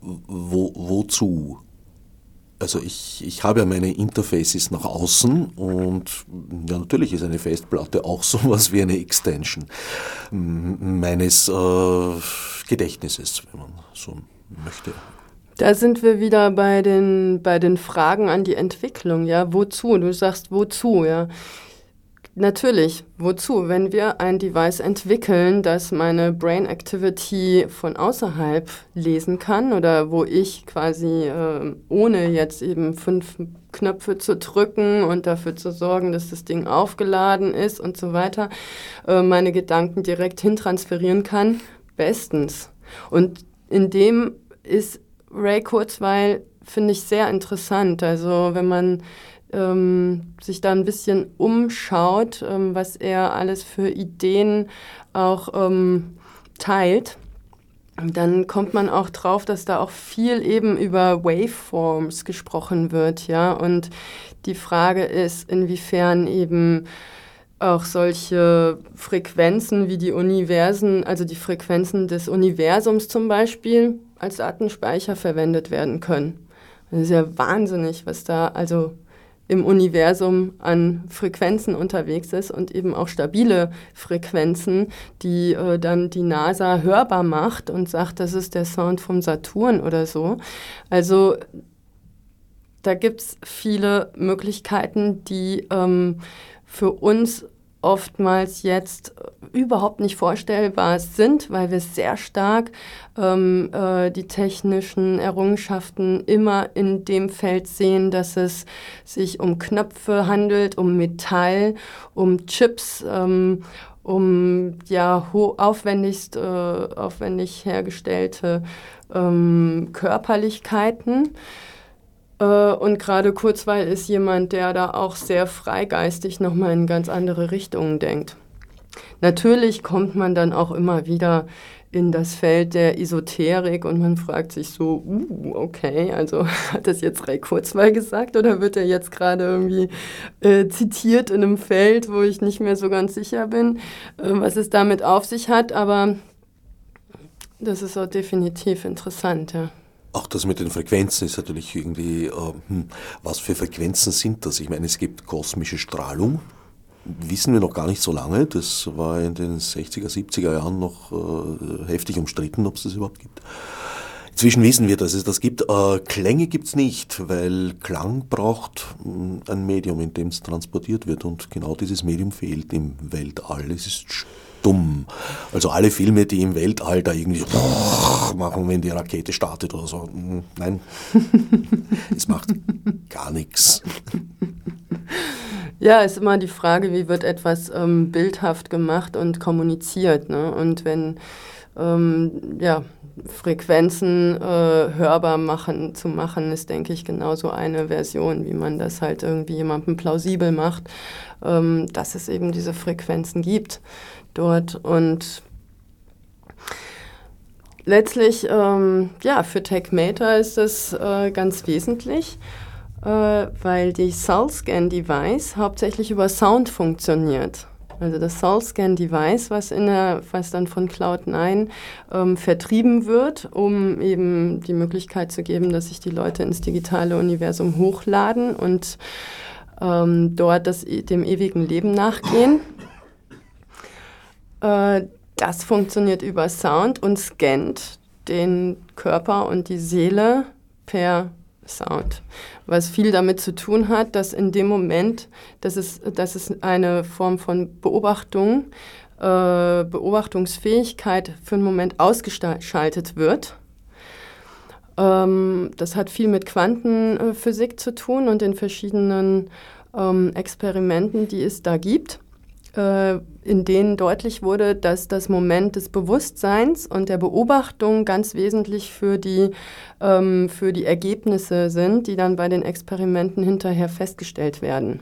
wo, wozu? Also ich, ich habe ja meine Interfaces nach außen und ja, natürlich ist eine Festplatte auch sowas wie eine Extension meines äh, Gedächtnisses, wenn man so möchte. Da sind wir wieder bei den, bei den Fragen an die Entwicklung, ja. Wozu? Du sagst wozu, ja. Natürlich, wozu? Wenn wir ein Device entwickeln, das meine Brain Activity von außerhalb lesen kann oder wo ich quasi äh, ohne jetzt eben fünf Knöpfe zu drücken und dafür zu sorgen, dass das Ding aufgeladen ist und so weiter, äh, meine Gedanken direkt hintransferieren kann, bestens. Und in dem ist Ray Kurzweil finde ich sehr interessant. Also wenn man ähm, sich da ein bisschen umschaut, ähm, was er alles für Ideen auch ähm, teilt, dann kommt man auch drauf, dass da auch viel eben über Waveforms gesprochen wird, ja. Und die Frage ist, inwiefern eben auch solche Frequenzen wie die Universen, also die Frequenzen des Universums zum Beispiel, als Datenspeicher verwendet werden können. Das ist ja wahnsinnig, was da also im Universum an Frequenzen unterwegs ist und eben auch stabile Frequenzen, die äh, dann die NASA hörbar macht und sagt, das ist der Sound vom Saturn oder so. Also da gibt es viele Möglichkeiten, die ähm, für uns oftmals jetzt überhaupt nicht vorstellbar sind, weil wir sehr stark ähm, äh, die technischen Errungenschaften immer in dem Feld sehen, dass es sich um Knöpfe handelt, um Metall, um Chips, ähm, um ja aufwendigst, äh, aufwendig hergestellte ähm, Körperlichkeiten. Äh, und gerade Kurzweil ist jemand, der da auch sehr freigeistig nochmal in ganz andere Richtungen denkt. Natürlich kommt man dann auch immer wieder in das Feld der Esoterik und man fragt sich so, uh, okay, also hat das jetzt Ray Kurzweil gesagt oder wird er jetzt gerade irgendwie äh, zitiert in einem Feld, wo ich nicht mehr so ganz sicher bin, äh, was es damit auf sich hat, aber das ist auch definitiv interessant, ja. Auch das mit den Frequenzen ist natürlich irgendwie, äh, hm, was für Frequenzen sind das? Ich meine, es gibt kosmische Strahlung, wissen wir noch gar nicht so lange. Das war in den 60er, 70er Jahren noch äh, heftig umstritten, ob es das überhaupt gibt. Zwischen wissen wir, dass es das gibt. Äh, Klänge gibt es nicht, weil Klang braucht mh, ein Medium, in dem es transportiert wird. Und genau dieses Medium fehlt im Weltall. Es ist stumm. Also alle Filme, die im Weltall da irgendwie machen, wenn die Rakete startet oder so. Nein, es macht gar nichts. Ja, ist immer die Frage, wie wird etwas ähm, bildhaft gemacht und kommuniziert. Ne? Und wenn ähm, ja, Frequenzen äh, hörbar machen, zu machen, ist, denke ich, genauso eine Version, wie man das halt irgendwie jemandem plausibel macht, ähm, dass es eben diese Frequenzen gibt dort. Und letztlich, ähm, ja, für TechMater ist das äh, ganz wesentlich, äh, weil die Soul-Scan-Device hauptsächlich über Sound funktioniert. Also das Soul-Scan-Device, was, was dann von Cloud9 ähm, vertrieben wird, um eben die Möglichkeit zu geben, dass sich die Leute ins digitale Universum hochladen und ähm, dort das, dem ewigen Leben nachgehen. Äh, das funktioniert über Sound und scannt den Körper und die Seele per Sound. Was viel damit zu tun hat, dass in dem Moment, dass es, dass es eine Form von Beobachtung, äh, Beobachtungsfähigkeit für einen Moment ausgeschaltet wird. Ähm, das hat viel mit Quantenphysik zu tun und den verschiedenen ähm, Experimenten, die es da gibt in denen deutlich wurde, dass das Moment des Bewusstseins und der Beobachtung ganz wesentlich für die, ähm, für die Ergebnisse sind, die dann bei den Experimenten hinterher festgestellt werden.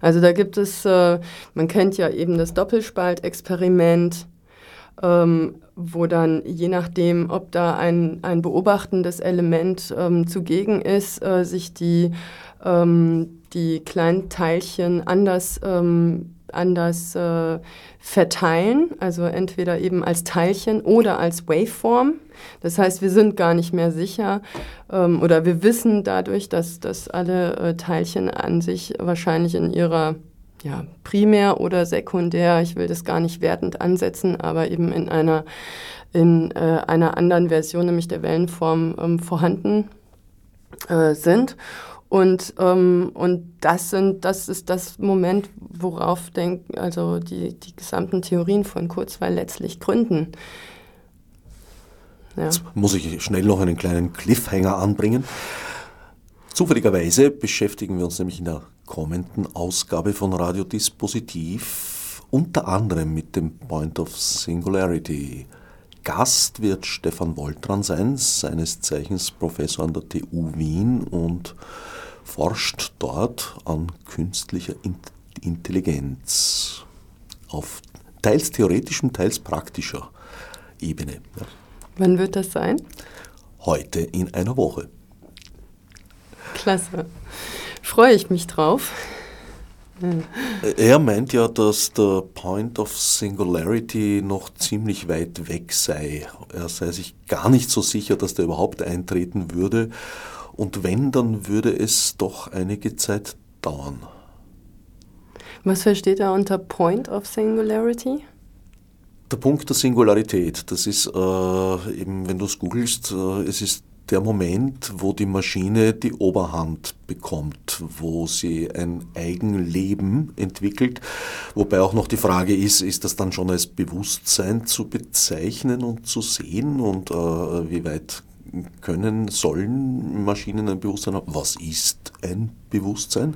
Also da gibt es, äh, man kennt ja eben das Doppelspaltexperiment, ähm, wo dann je nachdem, ob da ein, ein beobachtendes Element ähm, zugegen ist, äh, sich die, ähm, die kleinen Teilchen anders ähm, anders äh, verteilen, also entweder eben als Teilchen oder als Waveform. Das heißt, wir sind gar nicht mehr sicher ähm, oder wir wissen dadurch, dass, dass alle äh, Teilchen an sich wahrscheinlich in ihrer ja, primär oder sekundär, ich will das gar nicht wertend ansetzen, aber eben in einer, in, äh, einer anderen Version, nämlich der Wellenform, ähm, vorhanden äh, sind. Und, ähm, und das, sind, das ist das Moment, worauf denk, also die, die gesamten Theorien von Kurzweil letztlich gründen. Ja. Jetzt muss ich schnell noch einen kleinen Cliffhanger anbringen. Zufälligerweise beschäftigen wir uns nämlich in der kommenden Ausgabe von Radio Dispositiv unter anderem mit dem Point of Singularity. Gast wird Stefan Woltran sein, seines Zeichens Professor an der TU Wien und forscht dort an künstlicher Intelligenz auf teils theoretischem, teils praktischer Ebene. Wann wird das sein? Heute in einer Woche. Klasse. Freue ich mich drauf. Er meint ja, dass der Point of Singularity noch ziemlich weit weg sei. Er sei sich gar nicht so sicher, dass der überhaupt eintreten würde. Und wenn, dann würde es doch einige Zeit dauern. Was versteht er unter Point of Singularity? Der Punkt der Singularität, das ist äh, eben, wenn du es googelst, äh, es ist der Moment, wo die Maschine die Oberhand bekommt, wo sie ein Eigenleben entwickelt. Wobei auch noch die Frage ist, ist das dann schon als Bewusstsein zu bezeichnen und zu sehen und äh, wie weit können, sollen Maschinen ein Bewusstsein haben? Was ist ein Bewusstsein?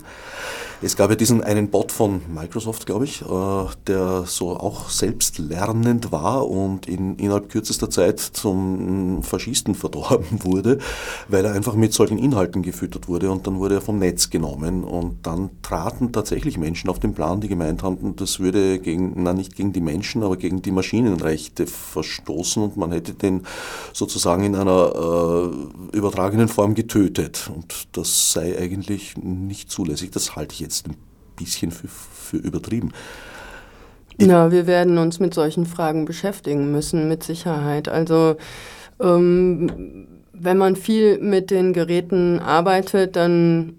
Es gab ja diesen einen Bot von Microsoft, glaube ich, äh, der so auch selbstlernend war und in, innerhalb kürzester Zeit zum Faschisten verdorben wurde, weil er einfach mit solchen Inhalten gefüttert wurde und dann wurde er vom Netz genommen und dann traten tatsächlich Menschen auf den Plan, die gemeint haben, das würde gegen, na nicht gegen die Menschen, aber gegen die Maschinenrechte verstoßen und man hätte den sozusagen in einer äh, übertragenen Form getötet und das sei eigentlich nicht zulässig. Das halte ich jetzt ein bisschen für, für übertrieben. Ich Na, wir werden uns mit solchen Fragen beschäftigen müssen, mit Sicherheit. Also ähm, wenn man viel mit den Geräten arbeitet, dann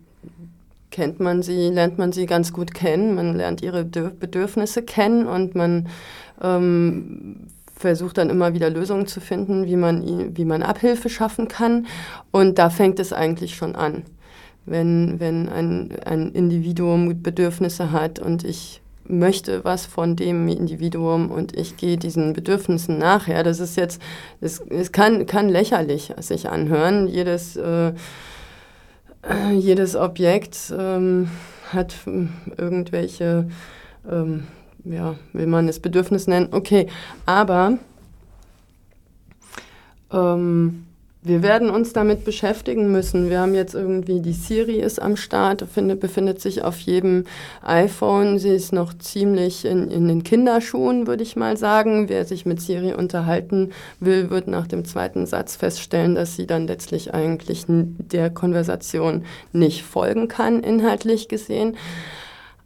kennt man sie, lernt man sie ganz gut kennen, man lernt ihre Bedürfnisse kennen und man ähm, versucht dann immer wieder Lösungen zu finden, wie man, wie man Abhilfe schaffen kann. Und da fängt es eigentlich schon an. Wenn, wenn ein, ein Individuum Bedürfnisse hat und ich möchte was von dem Individuum und ich gehe diesen Bedürfnissen nachher. Das ist jetzt, es, es kann, kann lächerlich sich anhören. Jedes, äh, jedes Objekt ähm, hat irgendwelche ähm, ja, will man es Bedürfnis nennen, okay, aber ähm, wir werden uns damit beschäftigen müssen. Wir haben jetzt irgendwie, die Siri ist am Start, findet, befindet sich auf jedem iPhone. Sie ist noch ziemlich in, in den Kinderschuhen, würde ich mal sagen. Wer sich mit Siri unterhalten will, wird nach dem zweiten Satz feststellen, dass sie dann letztlich eigentlich der Konversation nicht folgen kann, inhaltlich gesehen.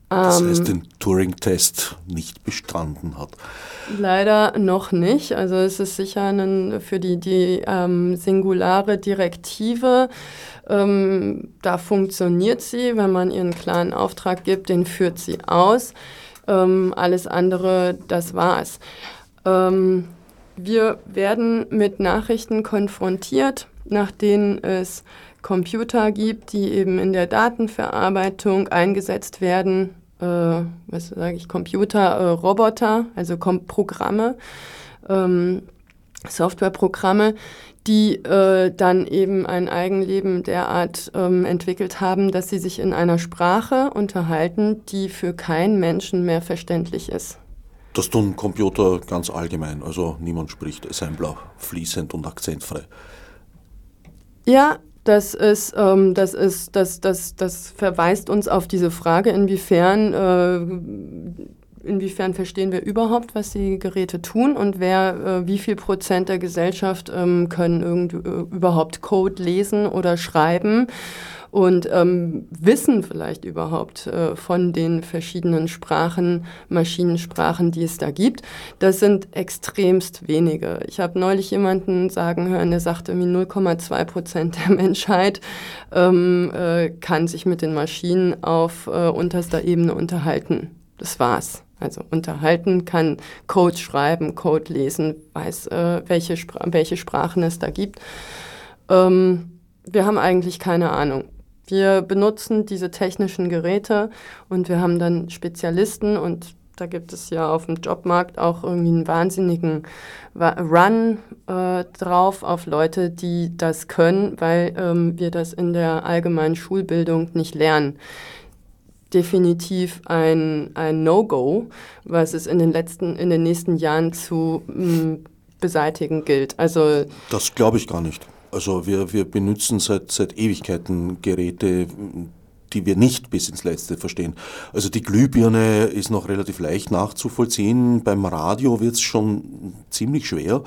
Das heißt, ähm, den Turing-Test nicht bestanden hat. Leider noch nicht. Also es ist sicher ein, für die, die ähm, singulare Direktive, ähm, da funktioniert sie, wenn man ihren klaren Auftrag gibt, den führt sie aus. Ähm, alles andere, das war's. Ähm, wir werden mit Nachrichten konfrontiert, nach denen es Computer gibt, die eben in der Datenverarbeitung eingesetzt werden, äh, was sage ich, Computer, äh, Roboter, also Kom Programme, ähm, Softwareprogramme, die äh, dann eben ein Eigenleben derart ähm, entwickelt haben, dass sie sich in einer Sprache unterhalten, die für keinen Menschen mehr verständlich ist. Das tun Computer ganz allgemein, also niemand spricht Assembler fließend und akzentfrei. Ja, das ist, ähm, das ist, das, das, das verweist uns auf diese Frage, inwiefern, äh, inwiefern verstehen wir überhaupt, was die Geräte tun und wer, äh, wie viel Prozent der Gesellschaft ähm, können irgend, äh, überhaupt Code lesen oder schreiben und ähm, wissen vielleicht überhaupt äh, von den verschiedenen Sprachen, Maschinensprachen, die es da gibt. Das sind extremst wenige. Ich habe neulich jemanden sagen hören, der sagte, 0,2 Prozent der Menschheit ähm, äh, kann sich mit den Maschinen auf äh, unterster Ebene unterhalten. Das war's. Also unterhalten kann Code schreiben, Code lesen, weiß, äh, welche, Spra welche Sprachen es da gibt. Ähm, wir haben eigentlich keine Ahnung. Wir benutzen diese technischen Geräte und wir haben dann Spezialisten und da gibt es ja auf dem Jobmarkt auch irgendwie einen wahnsinnigen Run äh, drauf auf Leute, die das können, weil ähm, wir das in der allgemeinen Schulbildung nicht lernen. Definitiv ein, ein No-Go, was es in den letzten, in den nächsten Jahren zu mh, mm, beseitigen gilt. Also das glaube ich gar nicht. Also wir, wir benutzen seit, seit Ewigkeiten Geräte, die wir nicht bis ins Letzte verstehen. Also die Glühbirne ist noch relativ leicht nachzuvollziehen. Beim Radio wird es schon ziemlich schwer.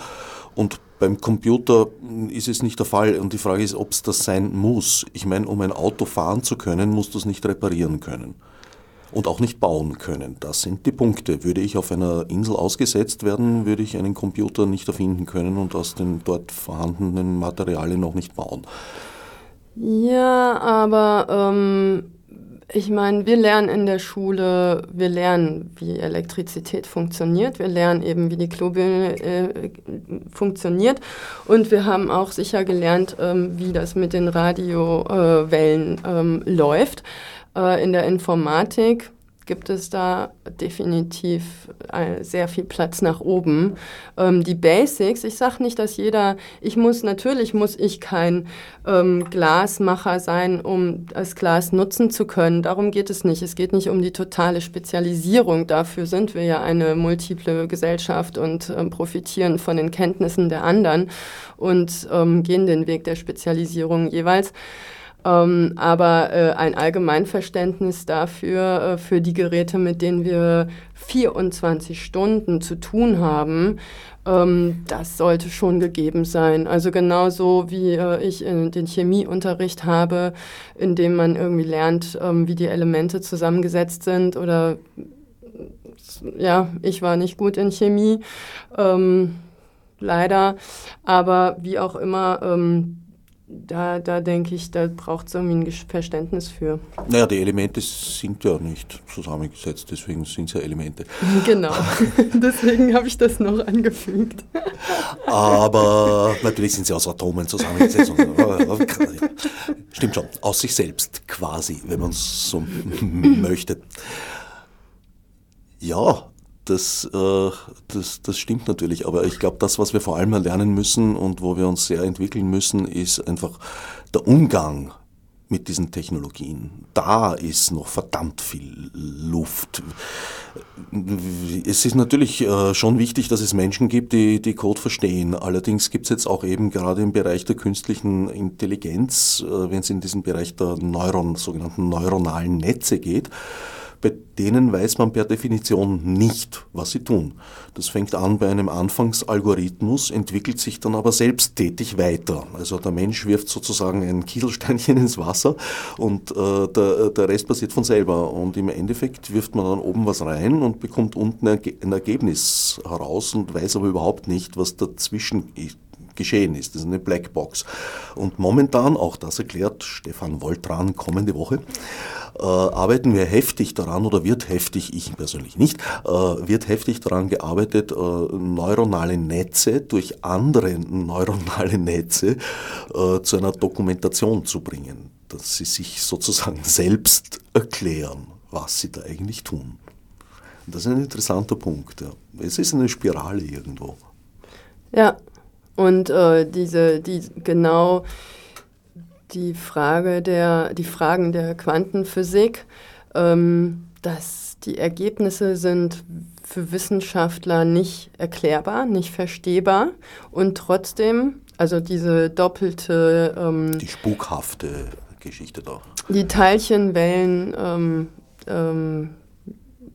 Und beim Computer ist es nicht der Fall. Und die Frage ist, ob es das sein muss. Ich meine, um ein Auto fahren zu können, musst du es nicht reparieren können und auch nicht bauen können. Das sind die Punkte. Würde ich auf einer Insel ausgesetzt werden, würde ich einen Computer nicht erfinden können und aus den dort vorhandenen Materialien noch nicht bauen. Ja, aber ähm, ich meine, wir lernen in der Schule, wir lernen, wie Elektrizität funktioniert, wir lernen eben, wie die Globine äh, funktioniert und wir haben auch sicher gelernt, ähm, wie das mit den Radiowellen äh, ähm, läuft. Äh, in der Informatik gibt es da definitiv äh, sehr viel Platz nach oben. Ähm, die Basics, ich sage nicht, dass jeder, ich muss, natürlich muss ich kein ähm, Glasmacher sein, um das Glas nutzen zu können. Darum geht es nicht. Es geht nicht um die totale Spezialisierung. Dafür sind wir ja eine multiple Gesellschaft und ähm, profitieren von den Kenntnissen der anderen und gehen den Weg der Spezialisierung jeweils. Ähm, aber äh, ein Allgemeinverständnis dafür, äh, für die Geräte, mit denen wir 24 Stunden zu tun haben, ähm, das sollte schon gegeben sein. Also genauso wie äh, ich in den Chemieunterricht habe, in dem man irgendwie lernt, ähm, wie die Elemente zusammengesetzt sind oder ja, ich war nicht gut in Chemie, ähm, leider, aber wie auch immer, ähm, da, da denke ich, da braucht es irgendwie ein Verständnis für. Naja, die Elemente sind ja nicht zusammengesetzt, deswegen sind es ja Elemente. Genau, deswegen habe ich das noch angefügt. Aber natürlich sind sie aus Atomen zusammengesetzt. Stimmt schon, aus sich selbst quasi, wenn man es so möchte. Ja, das, äh, das, das stimmt natürlich. Aber ich glaube, das, was wir vor allem lernen müssen und wo wir uns sehr entwickeln müssen, ist einfach der Umgang mit diesen Technologien. Da ist noch verdammt viel Luft. Es ist natürlich äh, schon wichtig, dass es Menschen gibt, die, die Code verstehen. Allerdings gibt es jetzt auch eben gerade im Bereich der künstlichen Intelligenz, äh, wenn es in diesen Bereich der Neuron, sogenannten neuronalen Netze geht, bei denen weiß man per Definition nicht, was sie tun. Das fängt an bei einem Anfangsalgorithmus, entwickelt sich dann aber selbsttätig weiter. Also der Mensch wirft sozusagen ein Kieselsteinchen ins Wasser und äh, der, der Rest passiert von selber. Und im Endeffekt wirft man dann oben was rein und bekommt unten ein Ergebnis heraus und weiß aber überhaupt nicht, was dazwischen geschehen ist. Das ist eine Blackbox. Und momentan, auch das erklärt Stefan Woltran kommende Woche, äh, arbeiten wir heftig daran oder wird heftig, ich persönlich nicht, äh, wird heftig daran gearbeitet, äh, neuronale Netze durch andere neuronale Netze äh, zu einer Dokumentation zu bringen, dass sie sich sozusagen selbst erklären, was sie da eigentlich tun. Das ist ein interessanter Punkt. Ja. Es ist eine Spirale irgendwo. Ja, und äh, diese, die genau die Frage der, die Fragen der Quantenphysik, ähm, dass die Ergebnisse sind für Wissenschaftler nicht erklärbar, nicht verstehbar und trotzdem, also diese doppelte... Ähm, die spukhafte Geschichte da. Die Teilchenwellen ähm, ähm,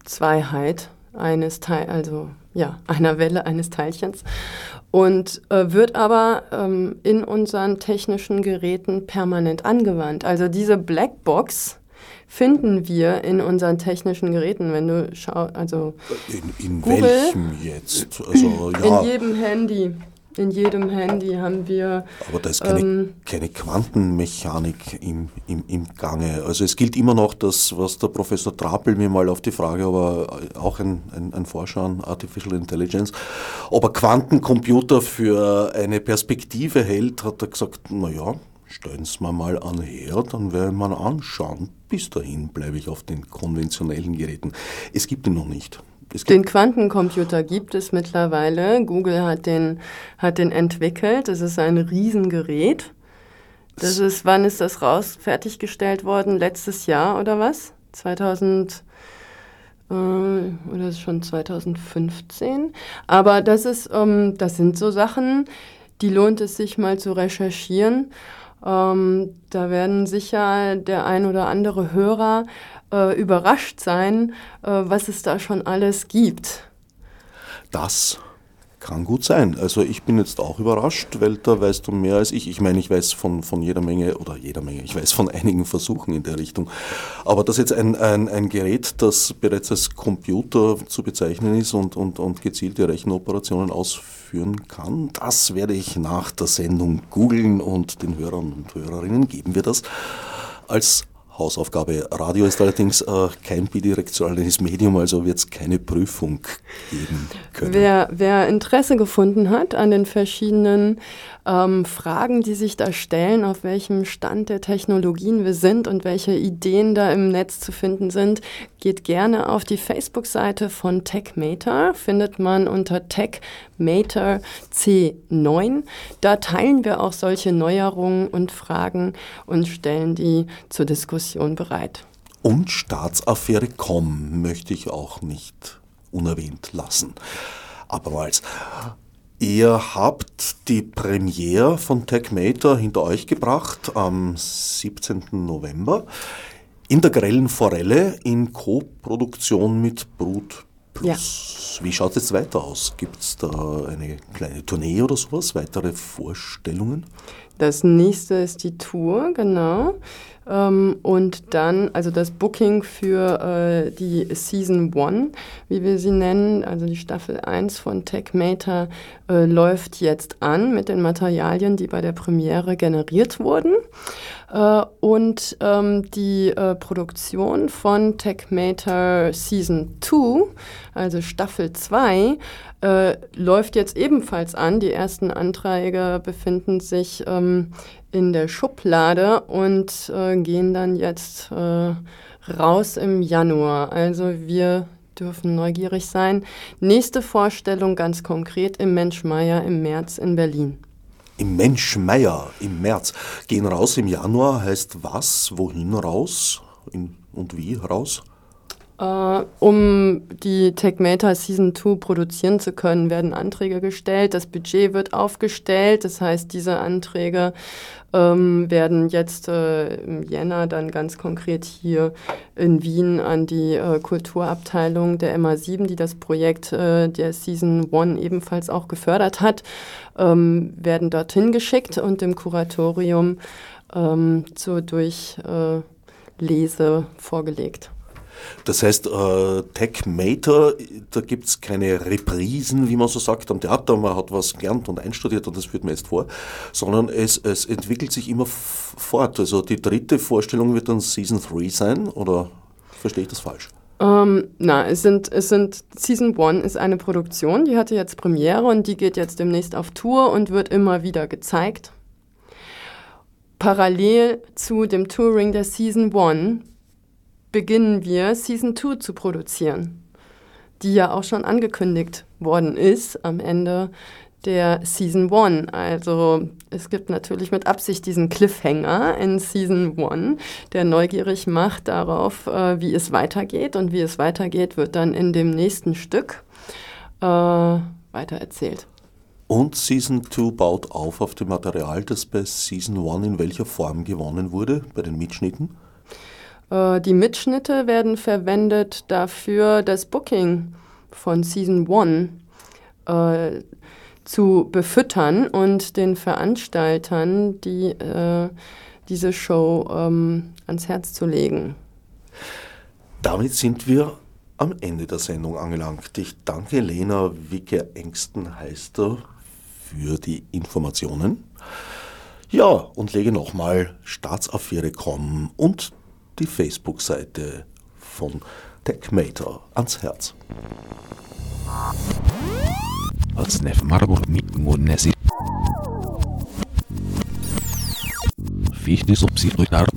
Zweiheit eines Teil, also ja, einer Welle eines Teilchens und äh, wird aber ähm, in unseren technischen Geräten permanent angewandt. Also diese Blackbox finden wir in unseren technischen Geräten, wenn du schaust, also in, in Google, welchem jetzt? Also, ja. In jedem Handy. In jedem Handy haben wir. Aber da ist keine, ähm, keine Quantenmechanik im, im, im Gange. Also es gilt immer noch das, was der Professor Trapel mir mal auf die Frage, aber auch ein, ein, ein Forscher an Artificial Intelligence, ob er Quantencomputer für eine Perspektive hält, hat er gesagt, naja, stellen Sie mir mal an her, dann werden wir anschauen. Bis dahin bleibe ich auf den konventionellen Geräten. Es gibt ihn noch nicht. Den Quantencomputer gibt es mittlerweile. Google hat den, hat den entwickelt. Das ist ein Riesengerät. Das ist, wann ist das raus fertiggestellt worden? Letztes Jahr oder was? 2000 äh, oder ist schon 2015? Aber das ist, ähm, das sind so Sachen, die lohnt es sich mal zu recherchieren. Ähm, da werden sicher der ein oder andere Hörer äh, überrascht sein, äh, was es da schon alles gibt. Das kann gut sein. Also ich bin jetzt auch überrascht, weil da weißt du mehr als ich. Ich meine, ich weiß von, von jeder Menge oder jeder Menge, ich weiß von einigen Versuchen in der Richtung. Aber dass jetzt ein, ein, ein Gerät, das bereits als Computer zu bezeichnen ist und, und, und gezielte Rechenoperationen ausführen kann, das werde ich nach der Sendung googeln und den Hörern und Hörerinnen geben wir das als Hausaufgabe. Radio ist allerdings äh, kein bidirektionales Medium, also wird es keine Prüfung geben können. Wer, wer, Interesse gefunden hat an den verschiedenen ähm, Fragen, die sich da stellen, auf welchem Stand der Technologien wir sind und welche Ideen da im Netz zu finden sind, geht gerne auf die Facebook-Seite von TechMater, findet man unter TechMater C9. Da teilen wir auch solche Neuerungen und Fragen und stellen die zur Diskussion bereit. Und Staatsaffäre Com möchte ich auch nicht unerwähnt lassen. Abermals, Ihr habt die Premiere von TechMater hinter euch gebracht am 17. November in der Grellen Forelle in Co-Produktion mit Brut Plus. Ja. Wie schaut es jetzt weiter aus? Gibt es da eine kleine Tournee oder sowas? Weitere Vorstellungen? Das nächste ist die Tour, genau. Ähm, und dann, also das Booking für äh, die Season 1, wie wir sie nennen, also die Staffel 1 von TechMater, äh, läuft jetzt an mit den Materialien, die bei der Premiere generiert wurden. Äh, und ähm, die äh, Produktion von TechMater Season 2, also Staffel 2, äh, läuft jetzt ebenfalls an. Die ersten Anträge befinden sich ähm, in der Schublade und äh, gehen dann jetzt äh, raus im Januar. Also wir dürfen neugierig sein. Nächste Vorstellung ganz konkret im Menschmeier im März in Berlin. Im Menschmeier im März. Gehen raus im Januar heißt was? Wohin raus? In, und wie raus? Uh, um die TechMeta Season 2 produzieren zu können, werden Anträge gestellt, das Budget wird aufgestellt, das heißt, diese Anträge ähm, werden jetzt äh, im Jänner dann ganz konkret hier in Wien an die äh, Kulturabteilung der MA7, die das Projekt äh, der Season 1 ebenfalls auch gefördert hat, ähm, werden dorthin geschickt und im Kuratorium ähm, zur Durchlese vorgelegt. Das heißt, äh, Tech Mater, da gibt es keine Reprisen, wie man so sagt, am Theater, man hat was gelernt und einstudiert und das führt man jetzt vor, sondern es, es entwickelt sich immer fort. Also die dritte Vorstellung wird dann Season 3 sein, oder verstehe ich das falsch? Ähm, na, es sind, es sind, Season 1 ist eine Produktion, die hatte jetzt Premiere und die geht jetzt demnächst auf Tour und wird immer wieder gezeigt. Parallel zu dem Touring der Season 1 beginnen wir Season 2 zu produzieren, die ja auch schon angekündigt worden ist am Ende der Season 1. Also es gibt natürlich mit Absicht diesen Cliffhanger in Season 1, der neugierig macht darauf, äh, wie es weitergeht. Und wie es weitergeht, wird dann in dem nächsten Stück äh, weiter erzählt. Und Season 2 baut auf auf dem Material, das bei Season 1 in welcher Form gewonnen wurde, bei den Mitschnitten? Äh, die Mitschnitte werden verwendet dafür, das Booking von Season 1 äh, zu befüttern und den Veranstaltern die, äh, diese Show ähm, ans Herz zu legen. Damit sind wir am Ende der Sendung angelangt. Ich danke Lena Wicker-Engsten-Heister für die Informationen. Ja, und lege nochmal Staatsaffäre.com und die Facebook-Seite von TechMater ans Herz. Als Nef Margot mit Monesi. Fichte subsidiar